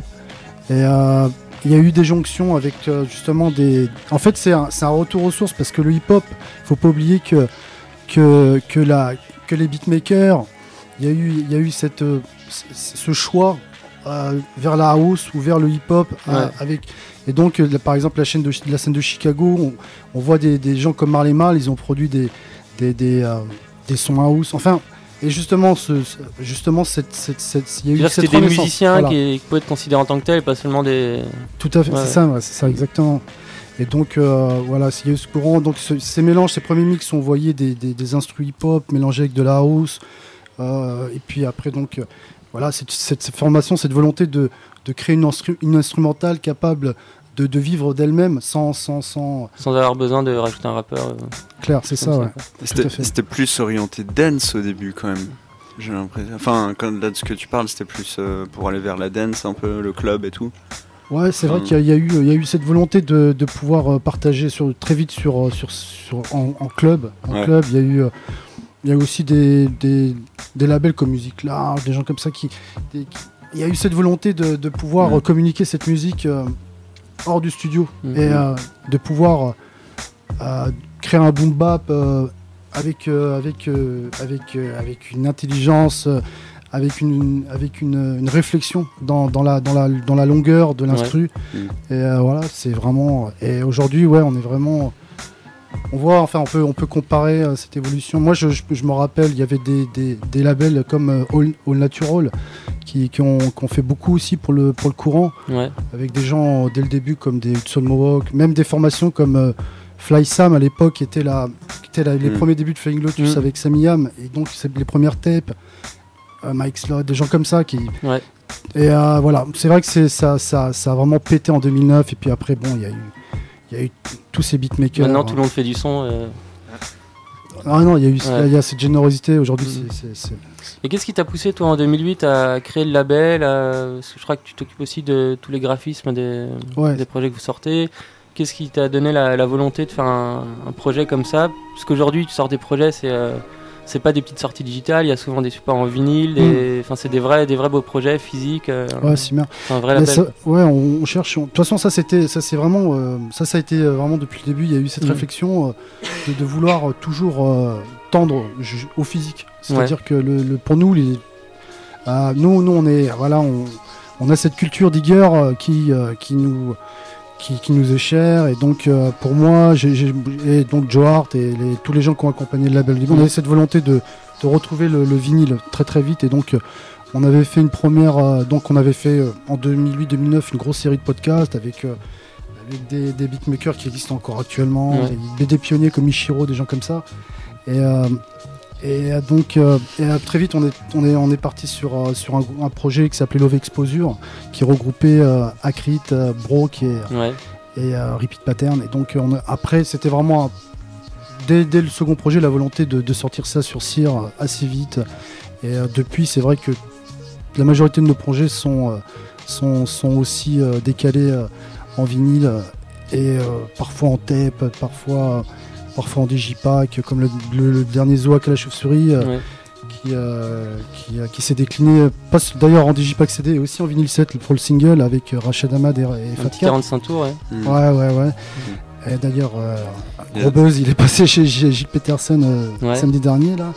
Et euh, il y a eu des jonctions avec euh, justement des. En fait, c'est un, retour aux sources parce que le hip-hop, faut pas oublier que, que, que, la, que les beatmakers, il y a eu, il y a eu cette, euh, ce choix euh, vers la house ou vers le hip-hop euh, avec et donc euh, par exemple la chaîne de la scène de Chicago on, on voit des, des gens comme Marley Marl ils ont produit des des, des, des sons house enfin et justement ce, ce- justement cette, cette, cette- il y a eu C'est-à-dire que cette C'était des renaissance. musiciens Voilà. qui, qui pouvaient être considérés en tant que tels et pas seulement des. Tout à fait, Ouais. c'est ça, ouais, c'est ça exactement. Et donc euh, voilà, il y a eu ce courant. Donc ce- ces mélanges, ces premiers mix, on voyait des, des, des instruments hip-hop mélangés avec de la house. Euh, et puis après, donc euh, voilà, cette, cette- cette formation, cette volonté de, de créer une, instru- une instrumentale capable de, de vivre d'elle-même sans, sans, sans. Sans avoir besoin de rajouter un rappeur. euh, Clair, c'est ça, ouais. C'était plus orienté dance au début quand même. J'ai l'impression. Enfin, quand, là de ce que tu parles, c'était plus euh, pour aller vers la dance, un peu le club et tout. Ouais, c'est vrai qu'il y, a- il y a eu, il y a eu cette volonté de, de pouvoir euh, partager sur, très vite sur, euh, sur, sur- en, en club. En Ouais. club, il y a eu, il y a aussi des, des, des labels comme Musique Large, des gens comme ça qui, des- qui- il y a eu cette volonté de, de pouvoir Ouais. communiquer cette musique euh, hors du studio Mhm. et euh, de pouvoir euh, créer un boom bap euh, avec, avec, avec, avec une intelligence, avec, une, avec une, une réflexion dans, dans, la, dans, la, dans la longueur de l'instru. Ouais. Mm. Et voilà, c'est vraiment. Et aujourd'hui, ouais, on est vraiment. On voit, enfin, on peut, on peut comparer cette évolution. Moi, je, je- je me rappelle, il y avait des, des- des labels comme All, All Natural qui, qui ont, qui ont fait beaucoup aussi pour le, pour le courant, Ouais. avec des gens dès le début comme des Hudson Mohawk, même des formations comme euh, Fly Sam à l'époque, qui était, la, était la- les Mm. premiers débuts de Flying Lotus Mm. avec Sammy Yam, et donc c'est les premières tapes, euh, Mike Slot, des gens comme ça qui. Ouais. Et euh, voilà, c'est vrai que ça, ça, ça a vraiment pété en 2009, et puis après, bon, il y a eu, il y a eu tous ces beatmakers. Maintenant, tout le monde fait du son. Ah non, il y a eu Ouais. il y a cette générosité aujourd'hui. Mm. c'est- c'est- c'est- Et qu'est-ce qui t'a poussé, toi, en 2008, à créer le label à- parce que Je crois que tu t'occupes aussi de tous les graphismes des, Ouais. des projets que vous sortez. Qu'est-ce qui t'a donné la, la volonté de faire un, un projet comme ça? Parce qu'aujourd'hui, tu sors des projets, c'est euh, c'est pas des petites sorties digitales, il y a souvent des supports en vinyle, des- enfin c'est des vrais, des vrais beaux projets physiques. euh. Ouais, c'est bien. Un vrai label. ça- ouais, on, on cherche. on- De toute façon, ça c'était, ça c'est vraiment, euh, ça ça a été euh, vraiment depuis le début. Il y a eu cette Mm. réflexion euh, de, de vouloir toujours tendre au physique. C'est-à-dire que le, le- pour nous, les, euh, nous, nous, on est, voilà, on, on a cette culture digger qui, qui nous, qui, qui nous est chère. Et donc, euh, pour moi, et donc Joe Hart et les- tous les gens qui ont accompagné le label, on avait cette volonté de, de retrouver le, le vinyle très très vite. Et donc, euh, on avait fait une première, euh, donc on avait fait euh, en 2008-2009 une grosse série de podcasts avec, avec des, des beatmakers qui existent encore actuellement, Ouais. des, des pionniers comme Ishiro, des gens comme ça. Et, et donc euh, et, euh, très vite on est, on est, on est parti sur, euh, sur un, un projet qui s'appelait Love Exposure, qui regroupait euh, Akrit, Bro qui est, Ouais. et euh, Repeat Pattern. Et donc on a- après c'était vraiment dès, dès le second projet la volonté de, de sortir ça sur cire assez vite. Et depuis c'est vrai que la majorité de nos projets sont, sont, sont aussi décalés en vinyle et parfois en tape, parfois, parfois en digipack, comme le, le- le dernier Zoak à la chauve-souris. euh, Ouais. Qui, euh, qui, euh, qui s'est décliné, d'ailleurs en digipack CD et aussi en vinyle 7 pour le single avec Rachid Ahmad et, et Un Fat petit Cat. 45 tours, ouais. Mm. Ouais, ouais, ouais. Et d'ailleurs, euh, gros buzz, il est passé chez Gilles Peterson euh, Ouais. samedi dernier là.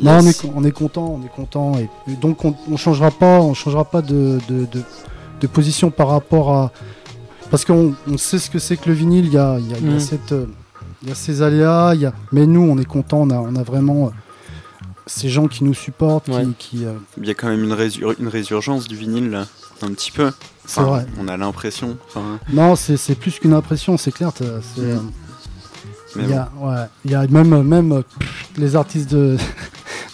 Non, on est, on est content, on est content. Et, et donc on, on changera pas, on changera pas de, de, de- de position par rapport à parce qu'on on sait ce que c'est que le vinyle. Il y a, il y a- il y a Mm. cette, euh, il y a ces aléas. il y a- mais nous, on est content. On a, on a vraiment euh, ces gens qui nous supportent, Ouais. qui, qui, euh, Il y a quand même une, résur- une résurgence du vinyle là, un petit peu. Enfin, vrai. On a l'impression. Enfin, Non, c'est plus qu'une impression, c'est clair. t'as- c'est, Mm. euh, Il y a, ouais, il y a même, même pff, les artistes de,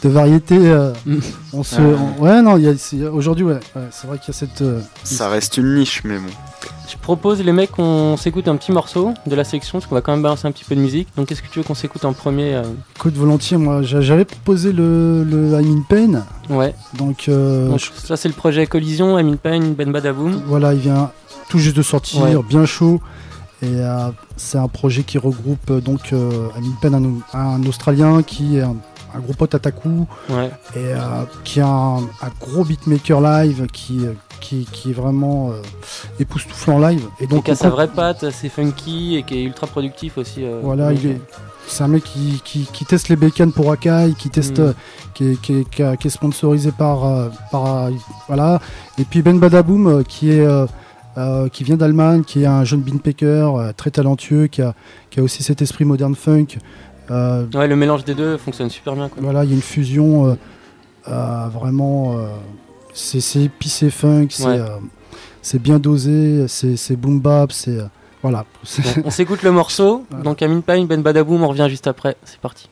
de variété. euh, on se, on- ouais, non, il y a- c'est- aujourd'hui, ouais, ouais, c'est vrai qu'il y a cette. euh, Ça reste une niche, mais bon. Je propose les mecs qu'on s'écoute un petit morceau de la section parce qu'on va quand même balancer un petit peu de musique. Donc qu'est-ce que tu veux qu'on s'écoute en premier euh Écoute, volontiers, moi, j'a- j'avais proposé le, le I'm in Pain. Ouais. Donc, euh, Donc, ça c'est le projet Collision, Amin Payne, Ben Badaboum. Voilà, il vient tout juste de sortir, Ouais. bien chaud. Et euh, c'est un projet qui regroupe euh, donc euh, Amin Pen, un, un Australien qui est un, un gros pote à Taku. Ouais. Et euh, qui a un, un gros beatmaker live qui, euh, qui, qui est vraiment euh, époustouflant live. Et Donc qui a sa vraie patte, assez funky et qui est ultra productif aussi. euh, Voilà, donc, il est. C'est un mec qui, qui, qui teste les bécanes pour Akai, qui teste, Mm. euh, qui, est, qui, est, est sponsorisé par, par voilà. Et puis Ben Badaboum euh, qui est euh, qui vient d'Allemagne, qui est un jeune beatmaker euh, très talentueux, qui a, qui a aussi cet esprit modern funk. Euh, Ouais, le mélange des deux fonctionne super bien. Quoi. voilà, il y a une fusion euh, euh, vraiment. c'est c'est épicé funk, c'est Ouais. c'est bien dosé, c'est c'est boom bap, c'est voilà. On s'écoute le morceau. Donc Amin Payne, Ben Badaboum, on revient juste après. C'est parti.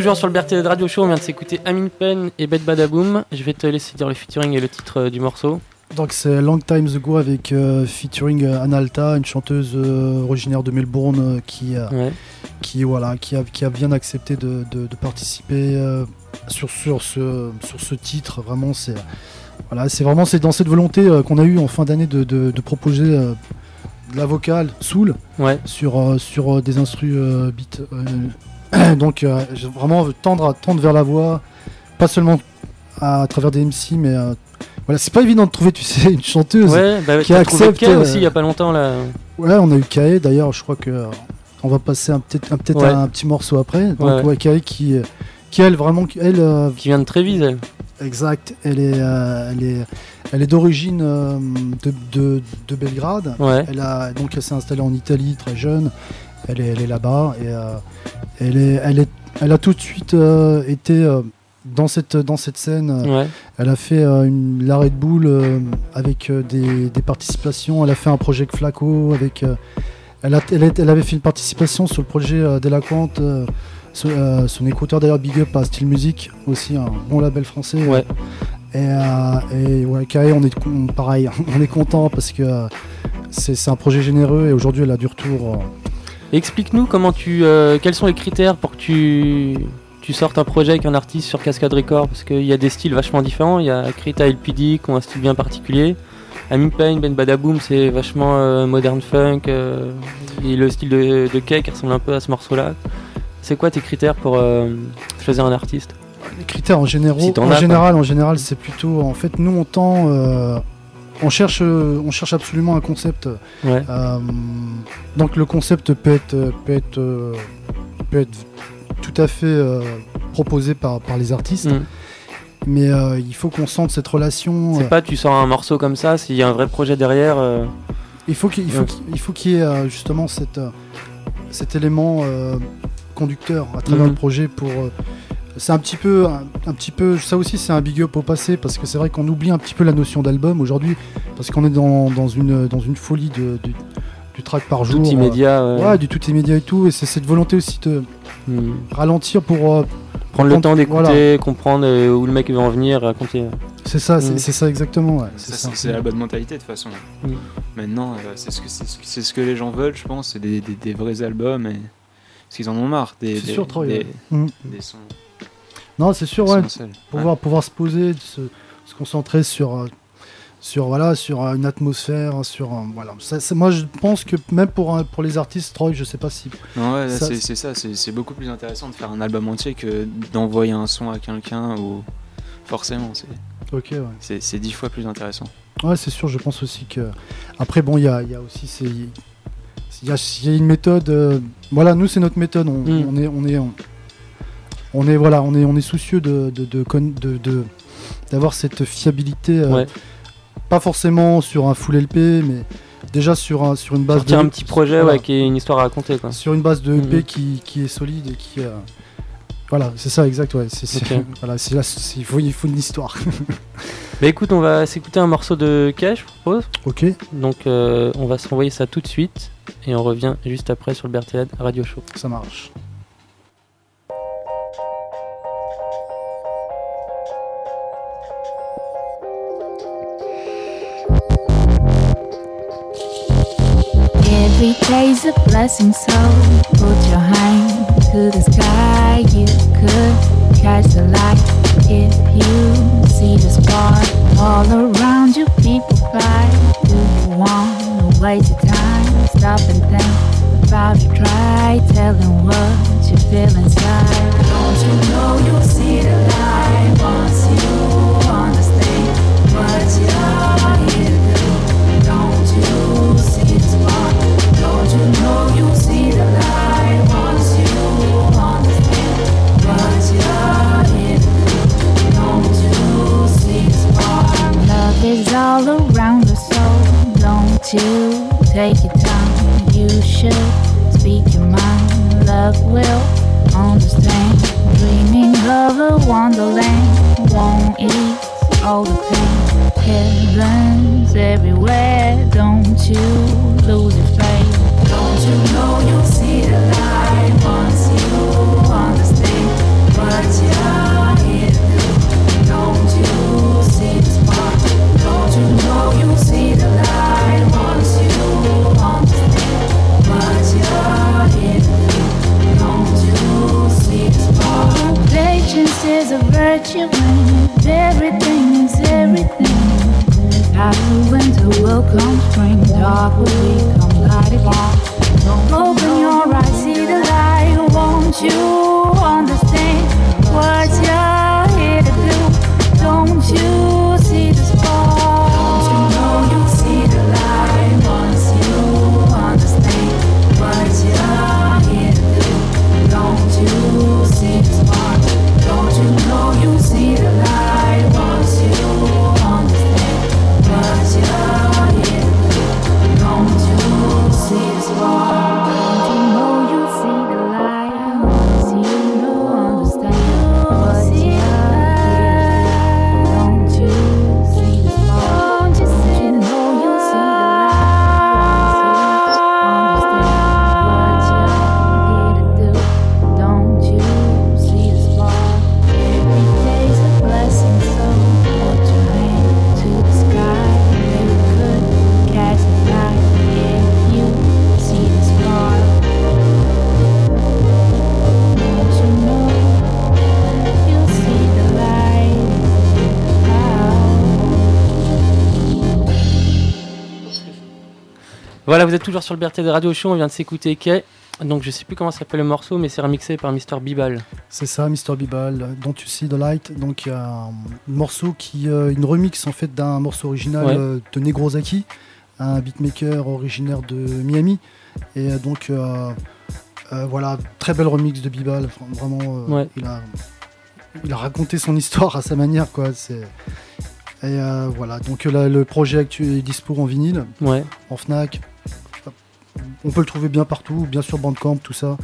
Toujours sur le Berthier Radio Show, on vient de s'écouter Amin Pen et Bet Badaboum. Je vais te laisser dire le featuring et le titre euh, du morceau. Donc c'est Long Time Ago avec euh, featuring euh, Analta, une chanteuse euh, originaire de Melbourne qui, Ouais. qui, voilà, qui, a, qui a bien accepté de, de- de participer sur, sur, ce, sur ce titre. Vraiment, c'est voilà, vraiment dans cette volonté qu'on a eu en fin d'année de, de- proposer de la vocale soul Ouais. sur, euh, sur euh, des instrus euh, beat. donc euh, vraiment tendre, à- tendre vers la voix, pas seulement à, travers des MC, mais euh, voilà, c'est pas évident de trouver, tu sais, une chanteuse Ouais, bah, qui accepte. Kay euh, aussi il y a pas longtemps là. Ouais, on a eu Kae d'ailleurs, je crois que euh, on va passer un, peut-être un, peut-être Ouais. un petit morceau après. Donc Ouais, Kae qui, qui elle vraiment, elle, euh, Qui vient de Trévise, elle. exact, elle est, elle est, elle est d'origine de, de, de Belgrade. Ouais. Elle a donc elle s'est installée en Italie très jeune. Elle est, elle est là-bas et euh, elle est, elle est, elle a tout de suite euh, été euh, dans cette, dans cette scène. Ouais. Elle a fait une, la Red Bull euh, avec des, des participations. Elle a fait un projet avec Flaco. Avec, elle, a- elle, est- elle avait fait une participation sur le projet Délaquante. son, son écouteur d'ailleurs Big Up à Style Music aussi un bon label français Ouais. et, et ouais on est pareil on est content parce que c'est c'est un projet généreux et aujourd'hui elle a du retour Explique-nous comment tu, euh, quels sont les critères pour que tu, tu sortes un projet avec un artiste sur Cascade Record Parce qu'il y a des styles vachement différents. Il y a Krita et LPD qui ont un style bien particulier. Ami Pain, Ben Badaboom, c'est vachement euh, modern funk. euh, et le style de, de Kay qui ressemble un peu à ce morceau-là. C'est quoi tes critères pour choisir un artiste? Les critères en, généraux, Si t'en en général, en général, c'est plutôt. En fait, nous, on tend. On cherche, euh, on cherche absolument un concept. Ouais. Euh, donc le concept peut être, peut être, euh, peut être tout à fait euh, proposé par, par les artistes. Mm. Mais euh, il faut qu'on sente cette relation. C'est pas tu sors un morceau comme ça, s'il y a un vrai projet derrière. Il faut qu'il il faut Ouais. qu'il- il faut qu'il y ait justement cette, cet élément conducteur à travers Mhm. le projet pour. Euh, c'est un petit peu, un, un petit peu, ça aussi c'est un big up au passé parce que c'est vrai qu'on oublie un petit peu la notion d'album aujourd'hui parce qu'on est dans, dans une dans une folie de, du, du track par jour. euh, immédiat, ouais. du tout immédiat et tout et c'est cette volonté aussi de Hmm. ralentir pour euh, Prendre le temps d'écouter, voilà. comprendre euh, où le mec veut en venir, raconter. C'est ça, c'est Mm. c'est ça exactement. ouais, c'est la bonne mentalité de toute façon. Mm. Maintenant, euh, c'est ce, que- c'est ce que- c'est ce que les gens veulent, je pense, c'est des, des- des vrais albums. Et... Parce qu'ils en ont marre. Des, C'est des- sûr, Troy, des, ouais. Des sons. Non, c'est sûr, ouais. Pouvoir, pouvoir se poser, se, se concentrer sur, euh, sur, voilà, sur euh, une atmosphère, sur. un- voilà. Ça, moi, je pense que même pour, pour les artistes, Troy, je sais pas si. Non, ouais, c'est c'est ça, c'est c'est beaucoup plus intéressant de faire un album entier que d'envoyer un son à quelqu'un ou. Forcément, c'est Ok, ouais. c'est- c'est dix fois plus intéressant. Ouais, c'est sûr, je pense aussi que. Après, bon, il y a, il y a aussi. ces- Il y a, il y a une méthode. euh, Voilà, nous, c'est notre méthode. On, Mm. on est. On est on, on est, voilà, on est, on est soucieux de, de, d'avoir cette fiabilité, euh, Ouais. pas forcément sur un full LP, mais déjà sur, un, sur une base Sortir de un petit projet voilà. ouais, qui est une histoire à raconter. Quoi. sur une base de EP Mhm. qui, qui est solide et qui euh, voilà c'est ça exact ouais c'est c'est- Ok. voilà c'est là il faut il faut une histoire Bah écoute, on va s'écouter un morceau de Cash, je propose. ok Donc euh, on va s'envoyer ça tout de suite et on revient juste après sur le Berthéad Radio Show. ça marche Every day's a blessing, so put your hand to the sky. You could catch the light if you see the spark all around you. People cry. Do you want to waste your time? Stop and think about your try. Telling what you feel inside. Don't you know you'll see the light all around us, so don't you take your time. You should speak your mind. Love will understand. Dreaming of a wonderland won't ease all the pain. Heaven's everywhere, don't you lose your faith. Don't you know you'll see the light once vous êtes toujours sur le BRT de Radio Show, on vient de s'écouter Kay. Donc je sais plus comment s'appelle le morceau, mais c'est remixé par Mr. Bibal. C'est ça, Mr. Bibal, Don't You See the Light. Donc il y a un morceau qui, euh, une remix en fait d'un morceau original Ouais. euh, de Negrozaki, un beatmaker originaire de Miami. Et euh, donc euh, voilà, très belle remix de Bibal. Enfin, Vraiment, Ouais. il a, il a raconté son histoire à sa manière quoi. C'est et euh, voilà. Donc là, le projet actuel est dispo en vinyle, Ouais. en Fnac. On peut le trouver bien partout, bien sûr Bandcamp, tout ça.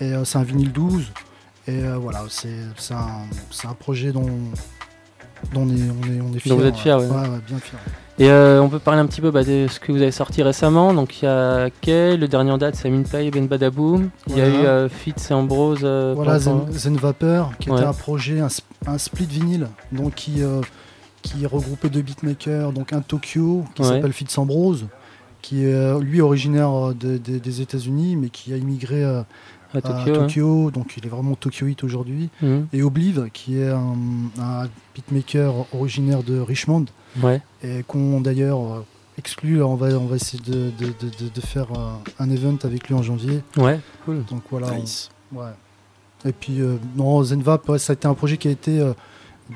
Et euh, c'est un vinyle 12. Et euh, voilà, c'est un, projet dont, dont on est, on est, on est fier. Donc vous êtes fiers, ouais. ouais, ouais, bien. Et euh, on peut parler un petit peu bah, de ce que vous avez sorti récemment. Donc il y a Kay, le dernier en date c'est Minpay et Ben Badaboom. Il y a eu euh, Fitz et Ambrose. euh, Voilà, Zen, Zen Vapor, qui Ouais. était un projet, un, sp- un split vinyle, donc qui, qui regroupait deux beatmakers, donc un Tokyo qui Ouais. s'appelle Fitz Ambrose, qui est euh, lui originaire euh, de- de- des États-Unis, mais qui a immigré euh, À Tokyo, ouais. donc il est vraiment Tokyoite aujourd'hui. Mhm. Et Oblive, qui est un, un beatmaker originaire de Richmond, Ouais. et qu'on d'ailleurs exclut. On va, on va essayer de, de- de- de- de faire un event avec lui en janvier. Ouais, cool. Donc voilà. on- ouais. Et puis, euh, non, Zenvap, ouais, ça a été un projet qui a été euh,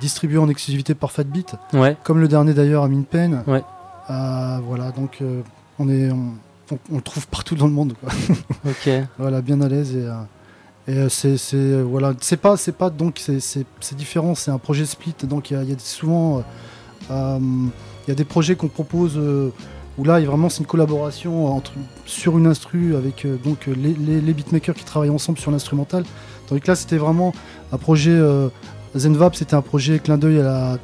distribué en exclusivité par Fatbeat. Ouais. Comme le dernier d'ailleurs à Minpen. Ouais. Euh, voilà, donc euh, on, est, on, on- on le trouve partout dans le monde. Quoi. Ok. voilà, bien à l'aise. Et, euh, et euh, c'est, c'est, euh, voilà, c'est pas, c'est pas donc c'est, c'est, c'est différent. C'est un projet split. Donc il y a, il y a souvent, euh, il y a des projets qu'on propose euh, où là, il vraiment c'est une collaboration entre, sur une instru avec euh, donc les, les, les beatmakers qui travaillent ensemble sur l'instrumental. Donc là, c'était vraiment un projet Zenvap, c'était un projet clin d'œil à la,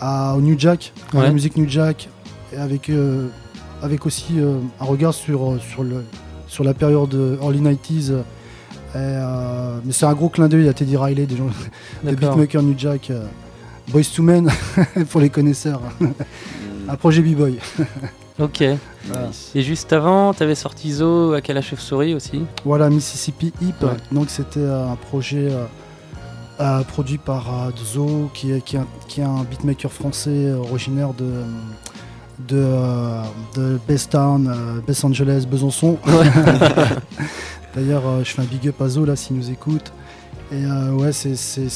à, au New Jack, à la musique New Jack, et avec avec aussi euh, un regard sur euh, sur le sur la période euh, early 90s. euh, et, euh, mais c'est un gros clin d'œil à Teddy Riley, des, gens, beatmakers New Jack, euh, Boys to Men pour les connaisseurs. un projet B-Boy. Ok. Et juste avant, t'avais sorti Zo à la chauve-souris aussi. Voilà, Mississippi Hip. Ouais. Donc c'était euh, un projet euh, euh, produit par euh, Zo, qui est, qui, est un, qui est un beatmaker français originaire de, de, euh, de Bestown, euh, Best Angeles, Besançon. D'ailleurs, euh, je fais un big up à Zo là s'il nous écoute. Et euh, ouais, c'est-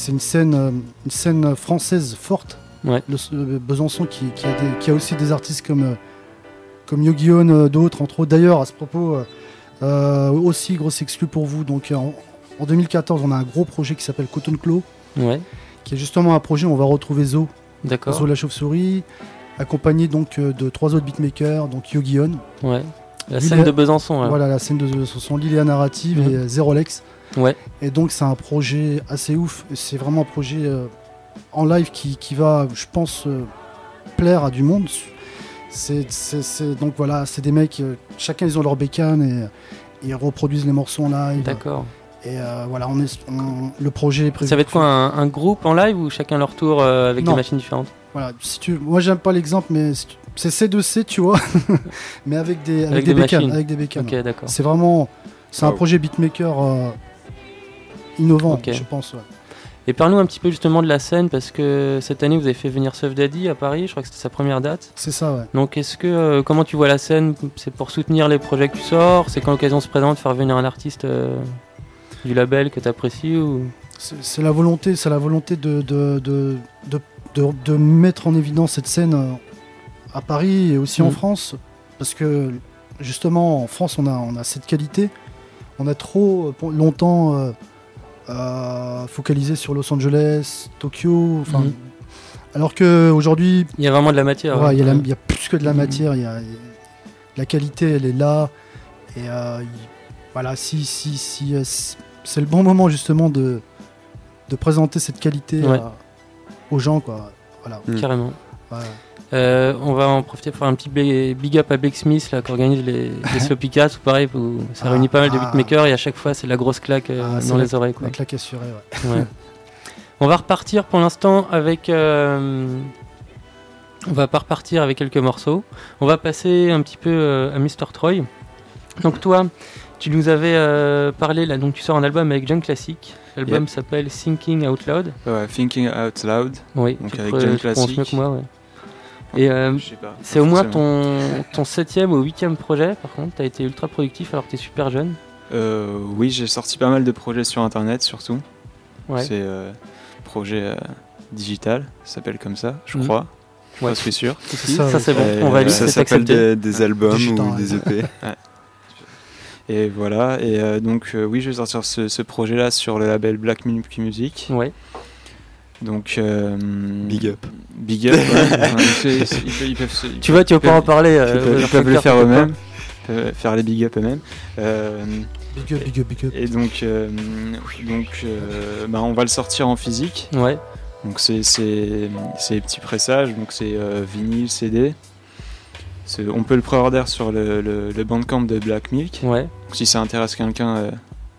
une scène, euh, une scène française forte. Ouais. Le, le Besançon qui, qui a des- qui a aussi des artistes comme, euh, comme Yogi euh, d'autres, entre autres. D'ailleurs, à ce propos, euh, euh, aussi grosse exclu pour vous. Donc, euh, en, en 2014, on a un gros projet qui s'appelle Cotton Claw, Ouais. qui est justement un projet où on va retrouver Zo, D'accord. Zo la chauve-souris, accompagné donc euh, de trois autres beatmakers, donc Yogi On. Ouais. La Lille- scène de Besançon. Voilà, la scène de Besançon, Lilia Narrative Mhm. et euh, Zerolex. Ouais. Et donc, c'est un projet assez ouf. C'est vraiment un projet euh, en live qui, qui va, je pense, euh, plaire à du monde. C'est, donc voilà, c'est des mecs, euh, chacun ils ont leur bécane et ils reproduisent les morceaux en live. D'accord. Et voilà, on est, on- le projet est prévu. Ça va être quoi un, un groupe en live ou chacun leur tour avec Non. des machines différentes? Voilà, si tu, moi j'aime pas l'exemple, mais si tu- c'est C2C, tu vois, mais avec des, avec Avec des, des bécanes, machines. avec des bécanes. Ok, d'accord. C'est vraiment, c'est un Wow. projet beatmaker euh, innovant, je pense. ouais. Et parle-nous un petit peu justement de la scène parce que cette année vous avez fait venir Suff Daddy à Paris, je crois que c'était sa première date. C'est ça, ouais. Donc est-ce que euh, comment tu vois la scène? C'est pour soutenir les projets que tu sors? C'est quand l'occasion se présente faire venir un artiste euh, du label que tu apprécies ou? C'est c'est la volonté, c'est la volonté de de, de, de, de- de mettre en évidence cette scène euh, à Paris et aussi en Mm. France, parce que justement en France on a, on a cette qualité. On a trop euh, longtemps euh, euh, focalisé sur Los Angeles, Tokyo, enfin. Mhm. Alors que aujourd'hui, Il y a vraiment de la matière, ouais, ouais. il, y a y plus que de la Mhm. matière. Il y a, il y a- la qualité, elle est là. Et euh, il- voilà, si, si, si, c'est le bon moment justement de, de présenter cette qualité Ouais. à- aux gens, quoi. Voilà. Carrément. Ouais. Euh, on va en profiter pour faire un petit big up à Blake Smith là, qui organise les, les Sloppy Cats, ou pareil, où ça Ah, réunit pas mal de ah. beatmakers et à chaque fois c'est la grosse claque euh, Ah, dans la- les oreilles. Quoi. La claque assurée, ouais. Ouais. on va repartir pour l'instant avec. euh, on va pas repartir avec quelques morceaux. On va passer un petit peu euh, à Mr. Troy. Donc toi, tu nous avais euh, parlé là, donc tu sors un album avec John Classic. L'album Yep. s'appelle Thinking Out Loud. Ouais, Thinking Out Loud. Oui, donc tu avec John tu mieux Classic. que moi, ouais. Et euh, c'est au moins ton, ton septième ou huitième projet, par contre, t'as été ultra productif alors que t'es super jeune. Euh, oui, j'ai sorti pas mal de projets sur internet surtout. Ouais. C'est euh, projet euh, digital, ça s'appelle comme ça, je Mhm. crois. Je Ouais. suis sûr. Ça, c'est bon. On valide, Ça s'appelle des, des albums ou des EP. Ouais. Et voilà, et euh, donc euh, oui, je vais sortir ce, ce projet-là sur le label Black Milk Music. Ouais. Donc euh, Big up. Big up. Tu vois, tu vas pas en parler, euh, Ils peuvent, aux ils peuvent le faire eux-mêmes. Ils peuvent faire les big up eux-mêmes. Euh, Big up, big up, big up. Et donc, euh, donc euh, bah, on va le sortir en physique. Ouais. Donc c'est c'est c'est les petits pressages, donc c'est euh, vinyle, CD. On peut le pré-order sur le, le, le bandcamp de Black Milk. Ouais. Donc si ça intéresse quelqu'un, euh,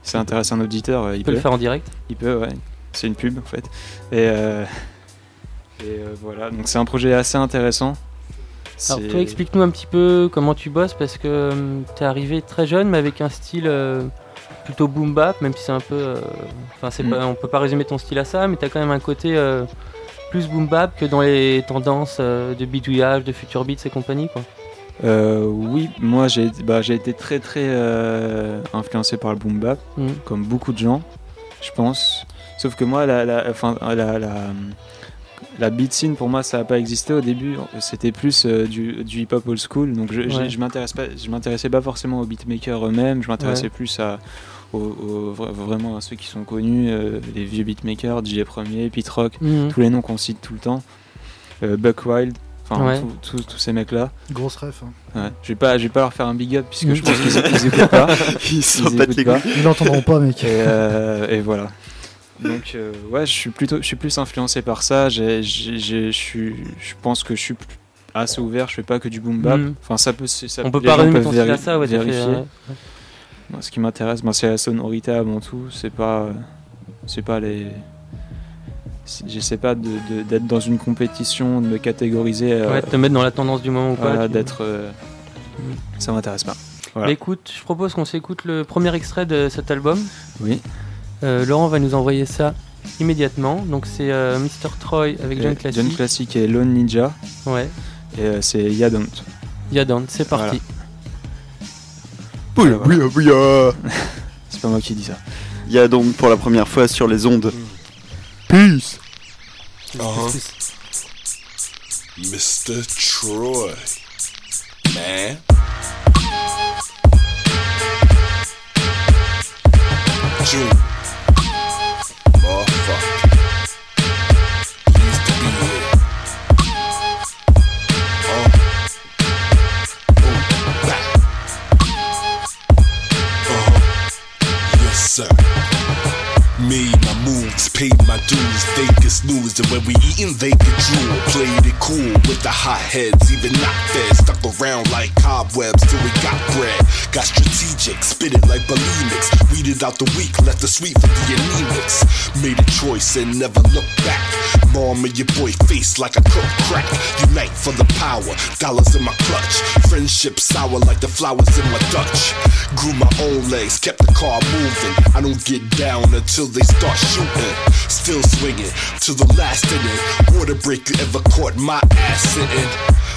si ça intéresse un auditeur, euh, il Tu peut le faire en direct Il peut, ouais. C'est une pub en fait. Et, euh, et voilà, donc c'est un projet assez intéressant. Alors toi, explique-nous un petit peu comment tu bosses parce que euh, t'es arrivé très jeune mais avec un style plutôt boom bap, même si c'est un peu, enfin c'est Mm. pas, on peut pas résumer ton style à ça, mais t'as quand même un côté plus boom bap que dans les tendances de bidouillage, de future beats et compagnie quoi. Euh, oui, moi j'ai bah, été très très euh, influencé par le boom bap, Mm. comme beaucoup de gens, je pense. Sauf que moi, la, la, enfin, la, la, la beat scene pour moi ça n'a pas existé au début. C'était plus euh, du, du hip hop old school. Donc je, Ouais. je je m'intéressais pas forcément aux beatmakers eux-mêmes. Je m'intéressais Ouais. plus à aux- aux- vra- vraiment à ceux qui sont connus, les vieux beatmakers, DJ Premier, Pete Rock, Mhm. tous les noms qu'on cite tout le temps, Buck Wild. Enfin, Ouais. tous- ces mecs-là. Grosse ref. hein. Ouais. Je vais pas, je vais pas leur faire un big up puisque je pense qu'ils ils écoutent pas. Ils battent écoutent les pas. couilles. Ils l'entendront pas, mec. Et, euh, et voilà. Donc euh, ouais, je suis plutôt, je suis plus influencé par ça. Je pense que je suis plus- assez ouvert. Je fais pas que du boom bap. Mm. Enfin, ça peut, se- ça, On peut pas véri- ça, ouais, t'as fait, vérifier. euh, ce qui m'intéresse, moi, c'est la sonorité avant tout. C'est pas, c'est pas les. J'essaie pas de- de- d'être dans une compétition, de me catégoriser. euh, Ouais, de te mettre dans la tendance du moment ou quoi. voilà, d'être. euh, Ça m'intéresse pas. Voilà. Mais écoute, je propose qu'on s'écoute le premier extrait de cet album. Oui. Euh, Laurent va nous envoyer ça immédiatement. Donc c'est euh, Mr. Troy avec Et John Classic. John Classic et Lone Ninja. Ouais. Et euh, c'est Yadont. Yadon, c'est parti. Bouya, bouya, bouya. C'est pas moi qui dis ça. Il y a donc pour la première fois sur les ondes. Peace. Uh-huh. Mr. Troy. Man. June. Motherfucker. Needs to be here. Uh. Boom. Back. Uh-huh. Yes, sir. Made my moves, paid my dues, Vegas news, and when we eatin', they could drool. Played it cool with the hot heads, even not fed, stuck around like cobwebs till we got bread. Got strategic, spit it like bulimics, weeded out the weak, left the sweet for the anemics. Made a choice and never looked back. Mom and your boy face like a cooked crack. Unite for the power, dollars in my clutch. Friendship sour like the flowers in my Dutch. Grew my own legs, kept the car moving. I don't get down until they start shooting. Still swinging to the last inning. Water break you ever caught my ass sitting.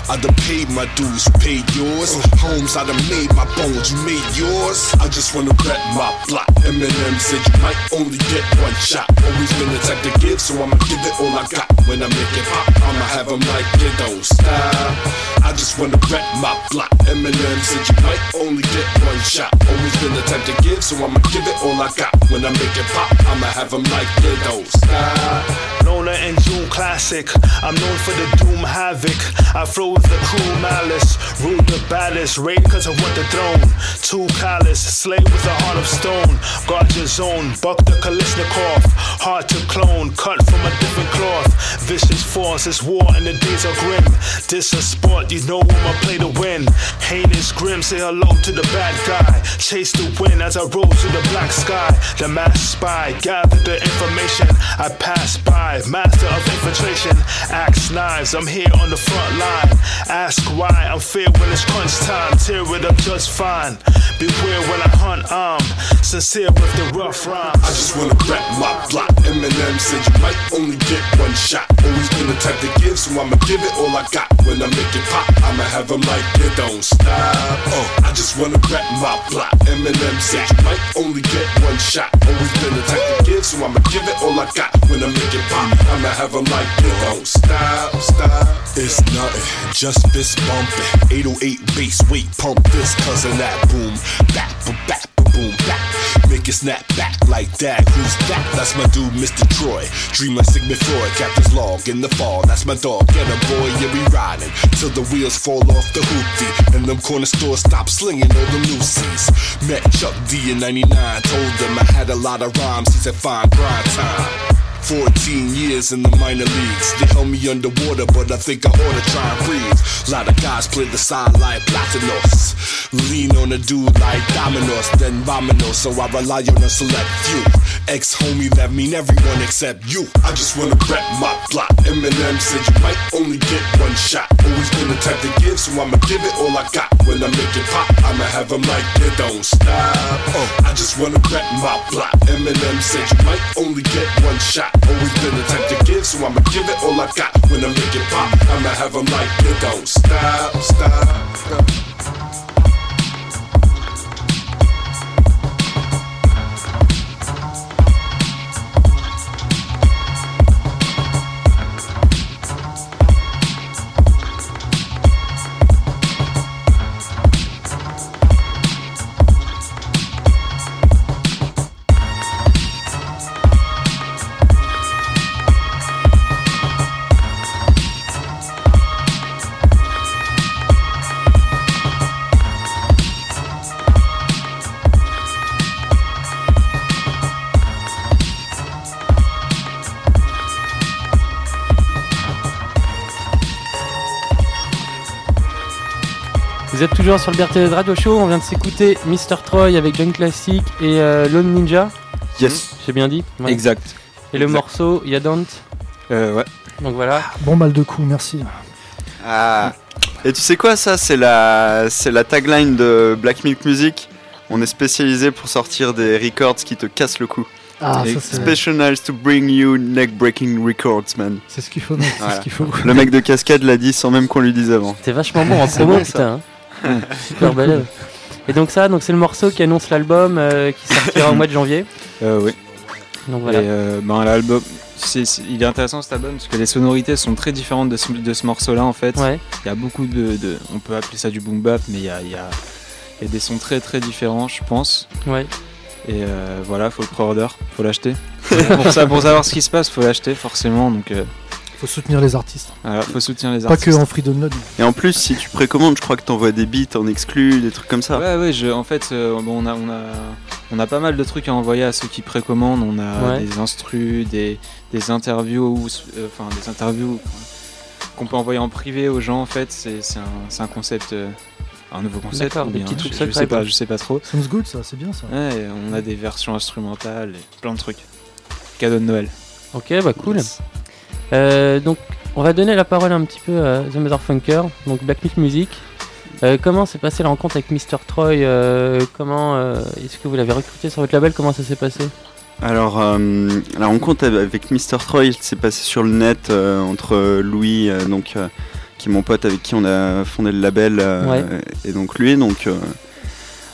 I done paid my dues, paid yours. Homes, I done made my bones, you made yours. I just wanna bet my block. Eminem said you might only get one shot. Always been the type to give, so I'ma give it all I got. When I make it pop, I'ma have like you don't stop. I just wanna bet my block. Eminem said you might only get one shot. Always been the type to give, so I'ma give it all I got. When I make it pop, I'ma have them like dildos. Stop. Lola and June classic. I'm known for the doom havoc. I flow with the cruel malice. Rule the baddest. Raid cause I want the throne. Too callous. Slay with a heart of stone. Guard your zone. Buck the Kalishnikov. Hard to clone. Cut from a different cloth. Vicious force. It's war and the days are grim. This a sport. You know I'ma play to win. Heinous grim. Say hello to the bad guy. Chase the wind as I roll through the black sky. The masked spy. Gather the information. I pass by. Master of infiltration. Axe knives. I'm here on the front line. Ask why. I'm fair when it's crunch time. Tear it up just fine. Beware when I hunt, I'm sincere with the rough rhyme. I just wanna rap my block. Eminem said you might only get one shot. Always been the type to give, so I'ma give it all I got. When I make it pop, I'ma have a mic that don't stop. Uh, I just wanna rap my block. Eminem said you might only get one shot. Always been the type to give, so I'ma give it all I got. When I make it pop, I'ma have a mic that don't stop, stop. It's nothing, just fist bumping. 808 bass, weight pump this, cousin that boom. Back, ba- back, ba- boom, back. Make it snap back like that. Who's that? That's my dude, Mr. Troy. Dream like Sigmund Freud, Captain's log in the fall. That's my dog. Get a boy, yeah, we riding till the wheels fall off the hoopty. And them corner stores stop slinging all the loosies. Met Chuck D in 99, told them I had a lot of rhymes. He said, fine, grind time. 14 years in the minor leagues. They held me underwater, but I think I ought to try and breathe. lot of guys play the side like Platinos. Lean on a dude like Dominos, then Vominos, so I rely on a select few. Ex homie that mean everyone except you. I just wanna rap my block. Eminem said you might only get one shot. Always been the type to give, so I'ma give it all I got. When I make it pop, I'ma have a mic that don't stop. Uh, I just wanna rap my block. Eminem said you might only get one shot. Always been the type to give, so I'ma give it all I got. When I make it pop, I'ma have a mic that don't stop, stop. stop. Toujours sur le BRTZ Radio Show, on vient de s'écouter Mr. Troy avec John Classic et euh, Lone Ninja. Yes. J'ai bien dit Ouais. Exact. Et le Exact. morceau Yadant. Euh, ouais. Donc voilà. Bon mal de coups, merci. Ah. Et tu sais quoi, ça, c'est la, c'est la tagline de Black Milk Music. On est spécialisé pour sortir des records qui te cassent le cou. Ah, ça, Specialized to bring you neck-breaking records, man. C'est ce qu'il faut, Voilà. ce qu'il faut. Le mec de cascade l'a dit sans même qu'on lui dise avant. T'es vachement bon en C'est promo, bon, ça. putain. hein. Super belle. Et donc ça, donc c'est le morceau qui annonce l'album euh, qui sortira au mois de janvier. Euh, oui. Donc voilà. Et euh, ben, l'album, il est intéressant cet album parce que les sonorités sont très différentes de ce, de ce morceau-là en fait. Ouais. Il y a beaucoup de, de- on peut appeler ça du boom bap, mais il y a, il y a- il y a des sons très très différents, je pense. Ouais. Et euh, voilà, faut le pre-order, faut l'acheter. pour ça, pour savoir ce qui se passe, faut l'acheter forcément. Donc, Faut soutenir les artistes. voilà, faut soutenir les Pas artistes. que en free download. Et en plus, si tu précommandes, je crois que t'envoies des beats en exclu, des trucs comme ça. Ouais, ouais, je, en fait, euh, bon, on, a, on, a, on a pas mal de trucs à envoyer à ceux qui précommandent. On a Ouais. des instrus, des, des interviews, euh, enfin des interviews qu'on peut envoyer en privé aux gens. En fait, c'est c'est un, c'est un concept, euh, un nouveau concept. Ou des bien, petits trucs je, je sais pas, je sais pas trop. Sounds good, ça, c'est bien ça. Ouais, on a des versions instrumentales, et plein de trucs. Cadeau de Noël. Ok, bah cool. Euh, donc, on va donner la parole un petit peu à The Motherfunker, donc Black Milk Music. Euh, comment s'est passée la rencontre avec Mr. Troy euh, Comment est-ce que vous l'avez recruté sur votre label Comment ça s'est passé? Alors, la rencontre avec Mr. Troy s'est passée sur le net entre Louis, donc, qui est mon pote avec qui on a fondé le label, Ouais. et donc lui. Donc,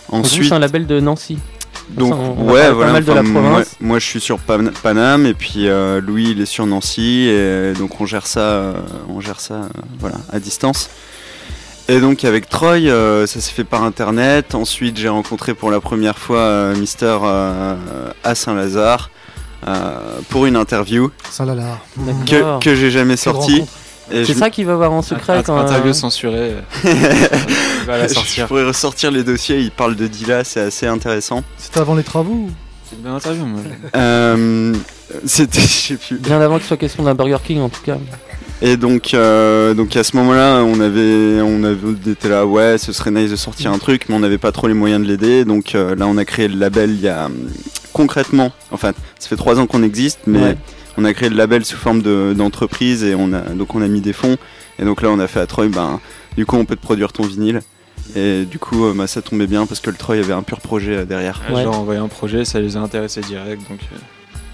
ensuite, c'est un label de Nancy. Donc, on- ouais, voilà. Pas mal de enfin, la moi, province. moi, je suis sur Pan- Paname et puis euh, Louis, il est sur Nancy et donc on gère ça, euh, on gère ça, euh, voilà, à distance. Et donc avec Troy, euh, ça s'est fait par internet. Ensuite, j'ai rencontré pour la première fois euh, Mister euh, à Saint-Lazare euh, pour une interview là. que, que j'ai jamais sorti. rencontre. C'est je- ça qu'il va voir en secret Int- quand. interview euh, censurée. euh, il va la je sortir. pourrais ressortir les dossiers. Il parle de Dila, c'est assez intéressant. C'était avant les travaux C'est une bonne interview, moi. Euh, C'était, je sais plus. Bien avant qu'il soit question d'un Burger King en tout cas. Et donc, euh, donc à ce moment-là, on avait, on avait on était là, ouais, ce serait nice de sortir un truc, mais on n'avait pas trop les moyens de l'aider. Donc euh, là, on a créé le label il y a hum, concrètement, enfin, ça fait trois ans qu'on existe, mais Ouais. On a créé le label sous forme de- d'entreprise et on a donc on a mis des fonds. Et donc là, on a fait à Troy, ben, du coup, on peut te produire ton vinyle. Et du coup, euh, bah, ça tombait bien parce que le Troy avait un pur projet euh, derrière. Ouais. Genre envoyé un projet, ça les a intéressés direct. Donc, euh,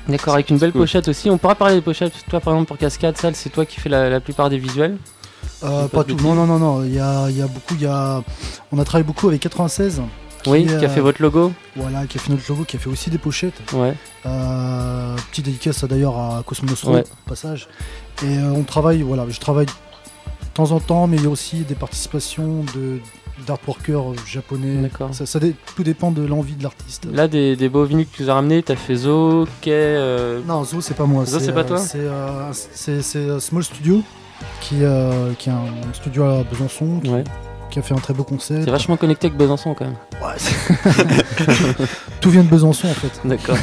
D'accord, avec une belle cool. pochette aussi. On pourra parler des pochettes. Toi, par exemple, pour Cascade, Sal, c'est toi qui fais la, la plupart des visuels? Euh, pas tout. Non, non, non, non. Il y a, il y a beaucoup. Il y a... On a travaillé beaucoup avec 96. Oui, qui a fait votre logo. Voilà, qui a fait notre logo, qui a fait aussi des pochettes. Ouais. Euh, petite dédicace à, d'ailleurs à Cosmo Nostro, Ouais. au passage. Et euh, on travaille, voilà, je travaille de temps en temps, mais il y a aussi des participations de d'artworkers japonais. D'accord. Ça, ça tout dépend de l'envie de l'artiste. Là, des, des beaux vinyles que tu as ramenés, t'as fait Zo, Kay. euh, Non, Zo, c'est pas moi. Zo, c'est pas euh, toi C'est euh, euh, Small Studio, qui, euh, qui est un studio à Besançon, qui, Ouais. Qui a fait un très beau concert. C'est vachement connecté avec Besançon quand même. Tout vient de Besançon en fait. D'accord.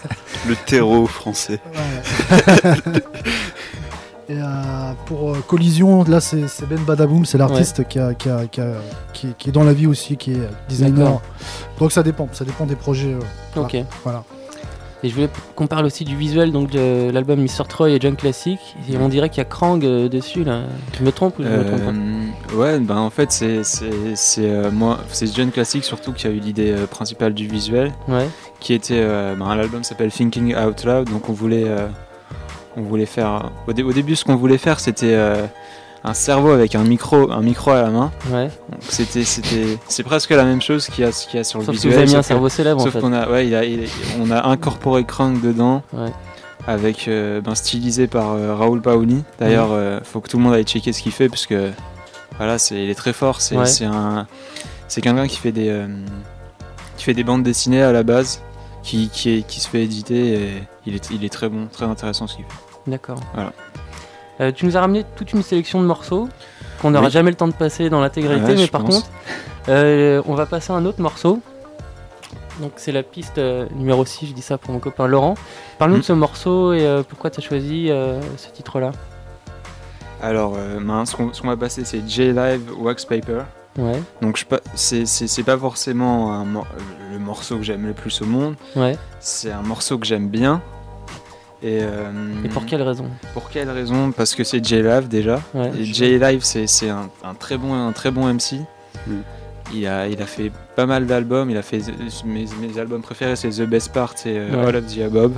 Le terreau français. Et euh, pour euh, Collision, là c'est Ben Badaboum, c'est l'artiste qui, a- qui, a- qui a- qui est- qui est dans la vie aussi, qui est designer. Donc ça dépend, ça dépend des projets. euh, voilà. Ok. Voilà. Et je voulais qu'on parle aussi du visuel donc de l'album Mr. Troy et John Classic. Et on dirait qu'il y a Krang euh, dessus là. Je me trompe ou je me trompe pas Euh, ouais, ben en fait c'est euh, moi c'est John Classic surtout qui a eu l'idée principale du visuel. Ouais. Qui était euh, ben, l'album s'appelle Thinking Out Loud donc on voulait on voulait faire au, dé- au début ce qu'on voulait faire c'était un cerveau avec un micro un micro à la main. Ouais. C'était c'était c'est presque la même chose qu'il y a qu'il y a sur Sauf le que visuel. vous avez mis un sauf que- cerveau célèbre, en Sauf fait. qu'on a ouais il a- il- on a incorporé Crank dedans. Ouais. Avec euh, ben, stylisé par euh, Raoul Paoli. D'ailleurs, euh, faut que tout le monde aille checker ce qu'il fait parce que voilà, c'est il est très fort. C'est Ouais. c'est un c'est quelqu'un qui fait des euh, qui fait des bandes dessinées à la base, qui qui, est- qui se fait éditer et il est il est très bon, très intéressant ce qu'il fait. D'accord. Voilà. Euh, tu nous as ramené toute une sélection de morceaux qu'on n'aura Oui. jamais le temps de passer dans l'intégralité, Ouais, mais par pense. contre, euh, on va passer à un autre morceau. Donc c'est la piste euh, numéro 6, je dis ça pour mon copain Laurent. Parle-nous Mm. de ce morceau et pourquoi tu as choisi ce titre-là? Alors, ben, ce qu'on va passer, c'est J-Live Wax Paper. Ouais. Donc, c'est- pas forcément un le morceau que j'aime le plus au monde. Ouais. C'est un morceau que j'aime bien. Et, euh, Et pour quelle raison Pour quelle raison Parce que c'est J-Live déjà. Ouais. Et J-Live, c'est c'est un, un très bon, un très bon MC. Mm. Il, a, il a fait pas mal d'albums. Il a fait mes, mes albums préférés, c'est The Best Part et euh, Ouais. All of the Above.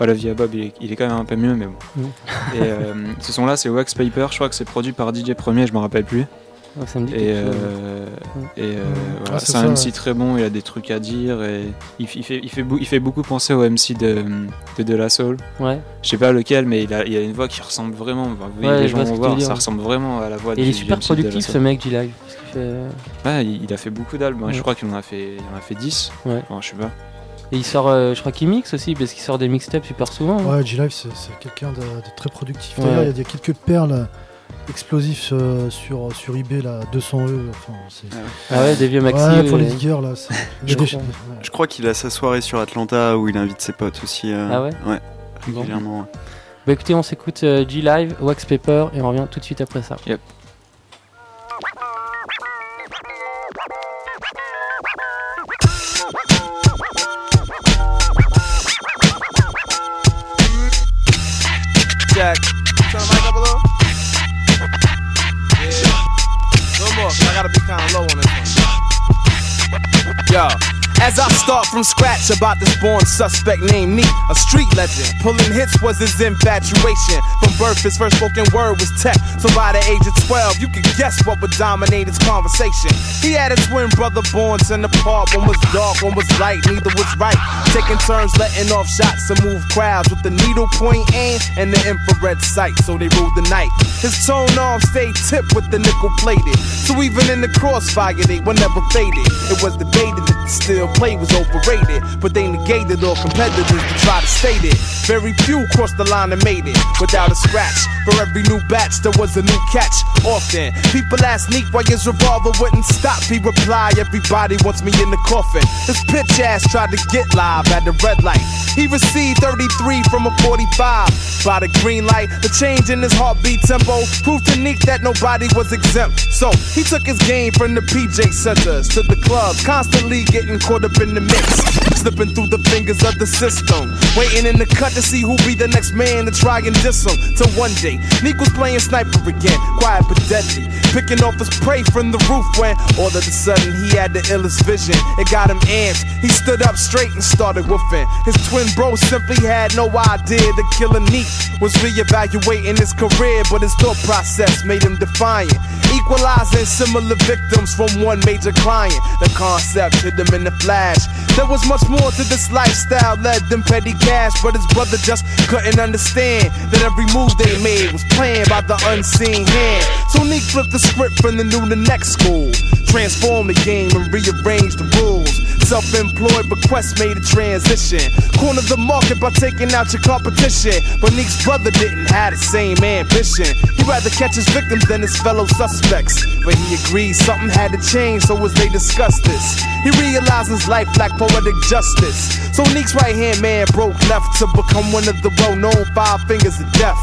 All of the Above, il est, il est quand même un peu mieux, mais bon. Mm. Et euh, ce son-là, c'est Wax Paper. Je crois que c'est produit par DJ Premier, je me rappelle plus. Ouais, ça me dit Et, euh, et euh, Ah, voilà, c'est ça, un MC ouais. très bon, il a des trucs à dire et il, fait, il, fait, bou- il fait beaucoup penser au MC de, de De La Soul. Ouais. Je sais pas lequel, mais il a, il a une voix qui ressemble vraiment. enfin, vous voyez, Ouais, les gens vont voir, dire, ça ouais. ressemble vraiment à la voix Et du il est super du MC productif ce mec, qu'il fait- Ouais, il, a fait beaucoup d'albums. Ouais. Je crois qu'il en a fait, il en a fait 10. Ouais. Enfin, je sais pas. Et il sort, euh, je crois qu'il mixe aussi, parce qu'il sort des mixtapes super souvent. hein. Ouais, G-Live, c'est quelqu'un de, de très productif. Ouais. D'ailleurs, il y a quelques perles explosifs euh, sur, sur eBay, là, 200 E. Enfin, c'est- Ah ouais, des vieux maxi, Ouais, pour ouais. les diggers, là. Je crois, ouais. je crois qu'il a sa soirée sur Atlanta où il invite ses potes aussi. euh, Ah ouais Ouais, Bon. régulièrement. ouais. Bah écoutez, on s'écoute euh, G-Live, Wax Paper, et on revient tout de suite après ça. Yep. Jack, 'cause I gotta be kinda low on this one. Yo. As I start from scratch about this born suspect named Neat, a street legend. Pulling hits was his infatuation. From birth, his first spoken word was tech. So by the age of 12, you could guess what would dominate his conversation. He had a twin brother born ten apart. One was dark, one was light, neither was right. Taking turns letting off shots to move crowds with the needle point aim and the infrared sight. So they ruled the night. His tone arm stayed tipped with the nickel plated. So even in the crossfire, they were never faded. It was debated that the play was overrated, but they negated all competitors to try to state it. Very few crossed the line and made it without a scratch. For every new batch, there was a new catch. Often, people ask Neek why his revolver wouldn't stop. He replied, Everybody wants me in the coffin. His pitch ass tried to get live at the red light. He received 33 from a 45. By the green light, the change in his heartbeat tempo proved to Neek that nobody was exempt. So he took his game from the PJ centers to the clubs, constantly getting caught up in the mix. Slipping through the fingers of the system. Waiting in the cut to see who be the next man to try and diss him. Till one day, Neek was playing sniper again, quiet but deadly. Picking off his prey from the roof when all of a sudden he had the illest vision. It got him amped. He stood up straight and started woofing. His twin bro simply had no idea the killer Neek was reevaluating his career, but his thought process made him defiant. Equalizing similar victims from one major client. The concept hit him in the There was much more to this lifestyle led than petty cash, but his brother just couldn't understand that every move they made was planned by the unseen hand. So Neek flipped the script from the new to next school, transformed the game and rearranged the rules. Self-employed bequest made a transition. Cornered the market by taking out your competition. But Neek's brother didn't have the same ambition. He'd rather catch his victims than his fellow suspects. But he agreed something had to change, so as they discussed this, he realized life lacked poetic justice. So Neek's right hand man broke left to become one of the well-known five fingers of death.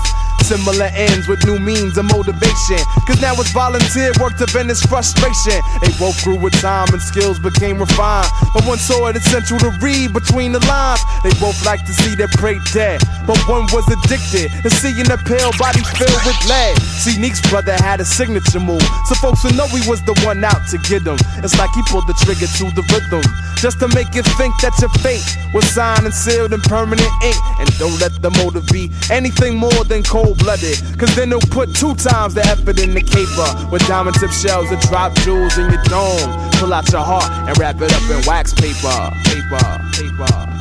Similar ends with new means of motivation. Cause now it's volunteer work to vent his frustration. They both grew with time and skills became refined. But one saw it essential to read between the lines. They both like to see their prey dead. But one was addicted to seeing a pale body filled with lead. See, Neek's brother had a signature move. So folks would know he was the one out to get him. It's like he pulled the trigger to the rhythm. Just to make you think that your fate was signed and sealed in permanent ink. And don't let the motive be anything more than cold blooded. Cause then they'll put two times the effort in the caper. With diamond tip shells that drop jewels in your dome. Pull out your heart and wrap it up in wax paper. Paper, paper.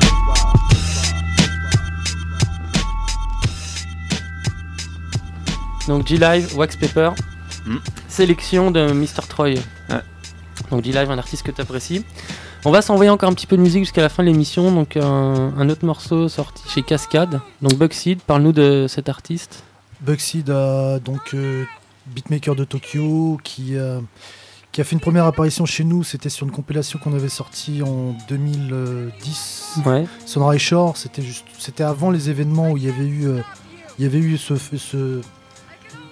Donc G-Live, Wax Paper, Mm. sélection de Mr. Troy. Ouais. Donc G-Live, un artiste que tu apprécies. On va s'envoyer encore un petit peu de musique jusqu'à la fin de l'émission. Donc un, un autre morceau sorti chez Cascade. Donc Bugseed, parle-nous de cet artiste. Bugseed, euh, donc euh, beatmaker de Tokyo, qui, euh, qui a fait une première apparition chez nous. C'était sur une compilation qu'on avait sortie en 2010. Ouais. Sunrise Shore, c'était juste, c'était avant les événements où il y avait eu, euh, il y avait eu ce, ce-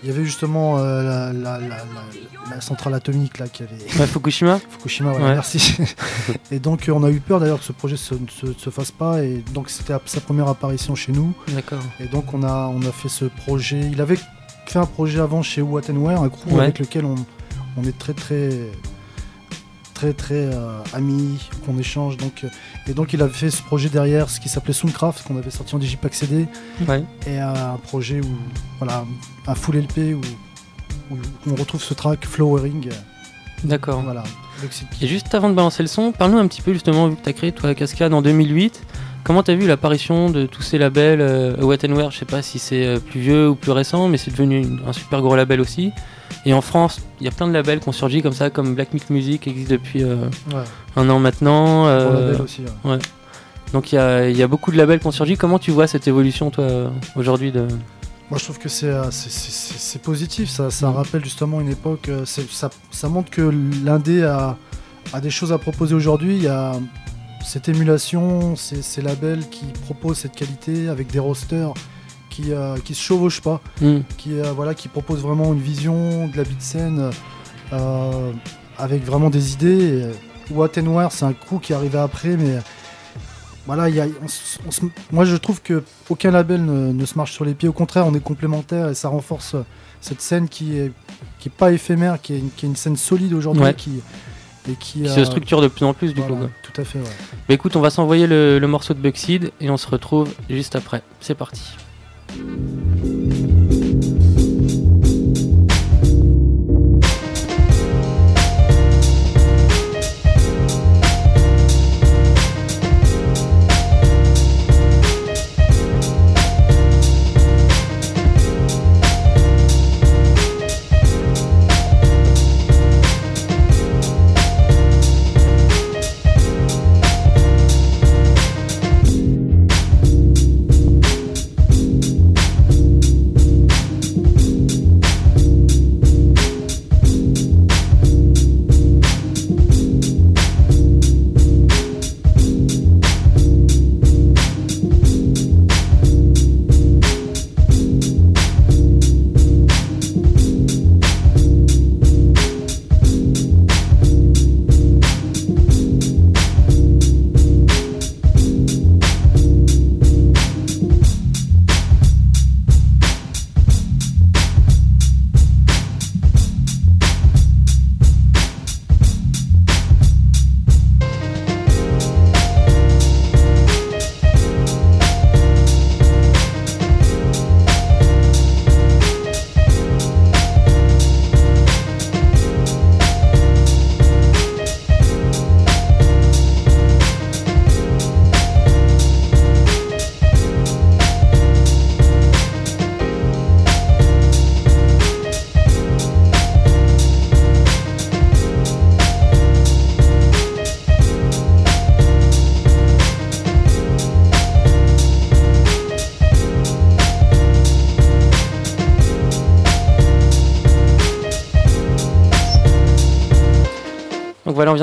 il y avait justement euh, la, la- la- la- la centrale atomique là qui avait. Ouais, Fukushima Fukushima, Ouais. merci. et donc euh, on a eu peur d'ailleurs que ce projet se- ne se, se fasse pas et donc c'était sa première apparition chez nous. D'accord. Et donc on a, on a fait ce projet. Il avait fait un projet avant chez What and Where, un crew avec lequel on, on est très très très très euh, amis, qu'on échange. Donc, euh, et donc il avait fait ce projet derrière, ce qui s'appelait Soundcraft, qu'on avait sorti en Digipack CD. Ouais. Et euh, un projet où voilà, un full LP où, où on retrouve ce track Flowering. D'accord. Voilà. Et juste avant de balancer le son, parle-nous un petit peu justement, vu que tu as créé toi Cascade en 2008, comment tu as vu l'apparition de tous ces labels euh, What and Wear, je sais pas si c'est euh, plus vieux ou plus récent, mais c'est devenu une- un super gros label aussi. Et en France, il y a plein de labels qui ont surgi comme ça, comme Black Milk Music qui existe depuis euh, Ouais. un an maintenant. euh, Gros label aussi, ouais. ouais. Donc il y a, il y a beaucoup de labels qui ont surgi. Comment tu vois cette évolution toi aujourd'hui de... Moi, je trouve que c'est positif. Ça, ça rappelle justement une époque. ça montre que l'indé a, a des choses à proposer aujourd'hui. Il y a cette émulation, ces, ces labels qui proposent cette qualité avec des rosters qui, euh, qui se chevauchent pas, Mm. qui, euh, voilà, qui proposent vraiment une vision de la beat scène euh, avec vraiment des idées. Euh, What and Where, c'est un coup qui arrivait après, mais voilà, il y a- on s- on se- moi je trouve que aucun label ne, ne se marche sur les pieds. Au contraire, on est complémentaires et ça renforce cette scène qui est qui est pas éphémère, qui est une, qui est une scène solide aujourd'hui, Ouais. qui et qui, qui se structure de plus en plus du voilà, coup. quoi. Tout à fait. Ouais. Bah écoute, on va s'envoyer le, le morceau de Buckseed et on se retrouve juste après. C'est parti.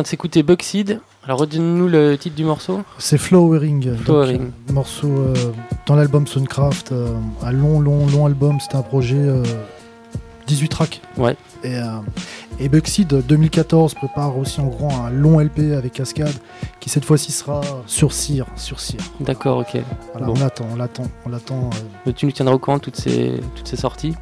Vient de s'écouter Buckseed. Alors redonne-nous le titre du morceau. C'est Flowering. donc, euh, morceau euh, dans l'album Soundcraft. euh, un long, long, long album. C'était un projet euh, 18 tracks. Ouais. Et, et Buckseed 2014 prépare aussi en gros un long LP avec Cascade qui cette fois-ci sera sur cire. Sur cire. D'accord, ok. Voilà, Bon. on l'attend, on l'attend, on l'attend. Tu nous tiendras au courant de toutes ces, toutes ces sorties.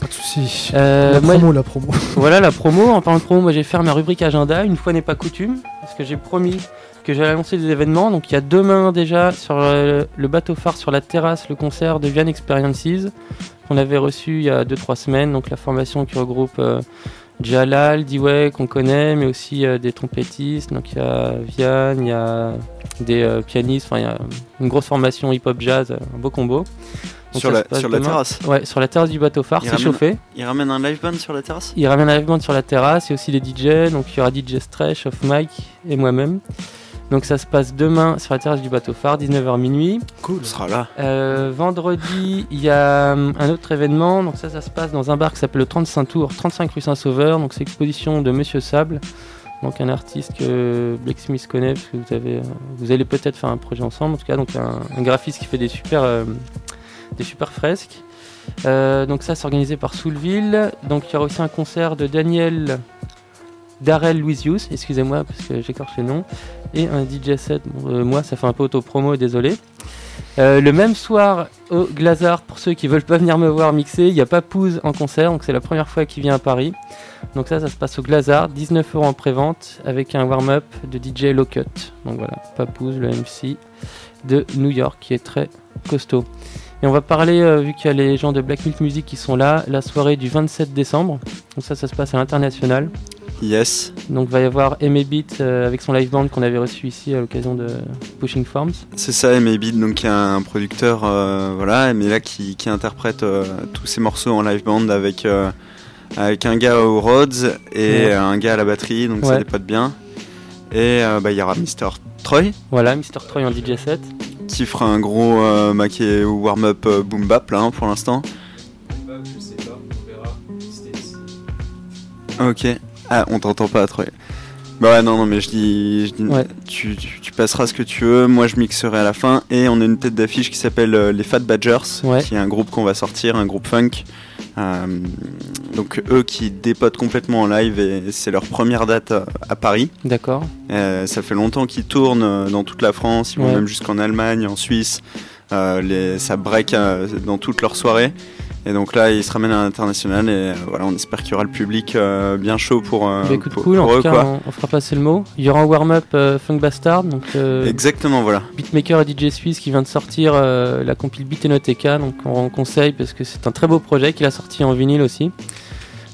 Pas de soucis. Euh, la moi- promo, la promo. Voilà la promo. En parlant de promo, moi j'ai fait ma rubrique agenda. Une fois n'est pas coutume, parce que j'ai promis que j'allais annoncer des événements. Donc il y a demain déjà sur euh, le bateau phare sur la terrasse le concert de Vian Experiences qu'on avait reçu il y a 2-3 semaines. Donc la formation qui regroupe euh, Jalal, Dewey qu'on connaît, mais aussi euh, des trompettistes. Donc il y a Vian, il y a des euh, pianistes. Enfin il y a une grosse formation hip-hop jazz, un beau combo. Sur la- sur terrasse Ouais, sur la terrasse du bateau phare. C'est chauffé. Il ramène un live band sur la terrasse? Il ramène un live band sur la terrasse et aussi les DJ. Donc il y aura DJ Stretch, Off Mike et moi-même. Donc ça se passe demain sur la terrasse du bateau phare, 19h minuit. Cool. On sera là. Euh, vendredi, il y a hum, un autre événement. Donc ça, ça se passe dans un bar qui s'appelle le 35 Tours, 35 rue Saint-Sauveur. Donc c'est l'exposition de Monsieur Sable. Donc un artiste que Blake Smith connaît parce que vous avez, euh, vous allez peut-être faire un projet ensemble. En tout cas, donc un, un graphiste qui fait des super, euh, des super fresques. Euh, donc ça, c'est organisé par Soulville. Donc il y aura aussi un concert de Daniel Darrell Louisius, excusez-moi parce que j'écorche les noms, et un DJ set. Euh, moi, ça fait un peu auto-promo, désolé. Euh, le même soir au Glazard, pour ceux qui veulent pas venir me voir mixer, il y a Papouze en concert, donc c'est la première fois qu'il vient à Paris. Donc ça, ça se passe au Glazard, 19 euros en pré-vente, avec un warm-up de DJ Locut. Donc voilà, Papouze, le MC de New York, qui est très costaud. Et on va parler, euh, vu qu'il y a les gens de Black Milk Music qui sont là, la soirée du 27 décembre. Donc ça, ça se passe à l'international. Yes. Donc va y avoir Aimé Beat euh, avec son live band qu'on avait reçu ici à l'occasion de Pushing Forms. C'est ça, Maybe, donc qui est un producteur, euh, voilà, mais là qui, qui interprète tous ses morceaux en live band avec, avec un gars au Rhodes et Ouais. un gars à la batterie, donc ça Ouais. dépote bien. Et bah, il y aura Mr. Troy. Voilà, Mr. Troy en DJ set. Qui fera un gros euh, qui est warm-up euh, boom bap là hein, pour l'instant. Je sais pas, on verra. Ok. Ah, on t'entend pas, Troy. Bah ouais, non, non, mais je dis, je dis Ouais. tu, tu- tu passeras ce que tu veux, moi je mixerai à la fin, et on a une tête d'affiche qui s'appelle euh, les Fat Badgers, Ouais. qui est un groupe qu'on va sortir, un groupe funk. Euh, donc eux qui dépotent complètement en live, et c'est leur première date à Paris. D'accord. Euh, ça fait longtemps qu'ils tournent euh, dans toute la France, ils vont Ouais. même jusqu'en Allemagne, en Suisse. Les, ça break dans toutes leurs soirées. Et donc là, ils se ramènent à l'international et euh, voilà, on espère qu'il y aura le public euh, bien chaud pour, euh, Bah, écoute, pour, cool, en pour tout eux. cas, quoi. on, on fera passer le mot. Il y aura un warm-up euh, Funk Bastard, donc Exactement, voilà. beatmaker et DJ suisse qui vient de sortir la compile Beat Enoteca, donc on, on conseille parce que c'est un très beau projet qu'il a sorti en vinyle aussi.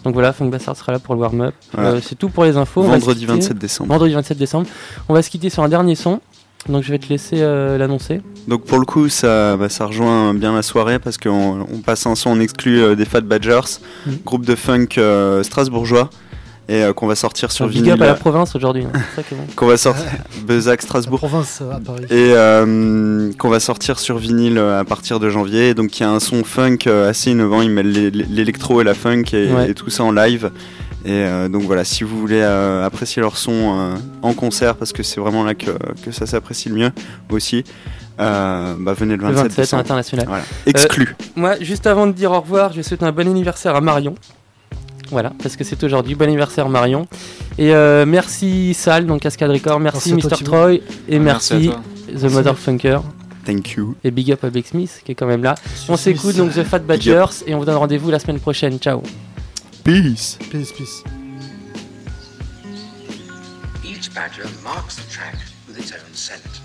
Donc voilà, Funk Bastard sera là pour le warm-up. Voilà. C'est tout pour les infos. Vendredi quitter- 27 décembre. Vendredi 27 décembre. On va se quitter sur un dernier son. Donc je vais te laisser l'annoncer. Donc pour le coup, ça, bah, ça rejoint bien la soirée parce qu'on on passe un son en exclu euh, des Fat Badgers, Mm. groupe de funk euh, strasbourgeois, et euh, qu'on va sortir sur Big vinyle. up à la province aujourd'hui. hein. Qu'on va sortir Bezac Strasbourg province à Paris. et euh, qu'on va sortir sur vinyle à partir de janvier donc il y a un son funk euh, assez innovant il l'é- l'électro et la funk et, Ouais. et tout ça en live et euh, donc voilà si vous voulez euh, apprécier leur son euh, en concert parce que c'est vraiment là que, que ça s'apprécie le mieux aussi euh, bah venez le Le 27, 27 à décembre. l'international. Voilà. exclu Euh, moi, juste avant de dire au revoir, je souhaite un bon anniversaire à Marion. Voilà, parce que c'est aujourd'hui. Bon anniversaire Marion. Et euh, merci Sal, donc Cascade Record. Merci, Merci Mr. Troy. Et Merci. The. Motherfunker. thank you Et big up à Blake Smith qui est quand même là. On s'écoute donc The Fat Badgers et on vous donne rendez-vous la semaine prochaine. Ciao. Peace Peace, peace. Each badger marks the track with its own scent.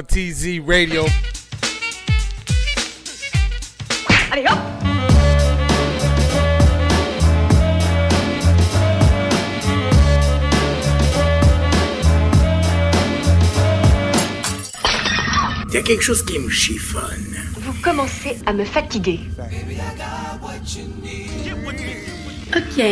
Radio. Allez, hop Il y a quelque chose qui me chiffonne. Vous commencez à me fatiguer. Ok,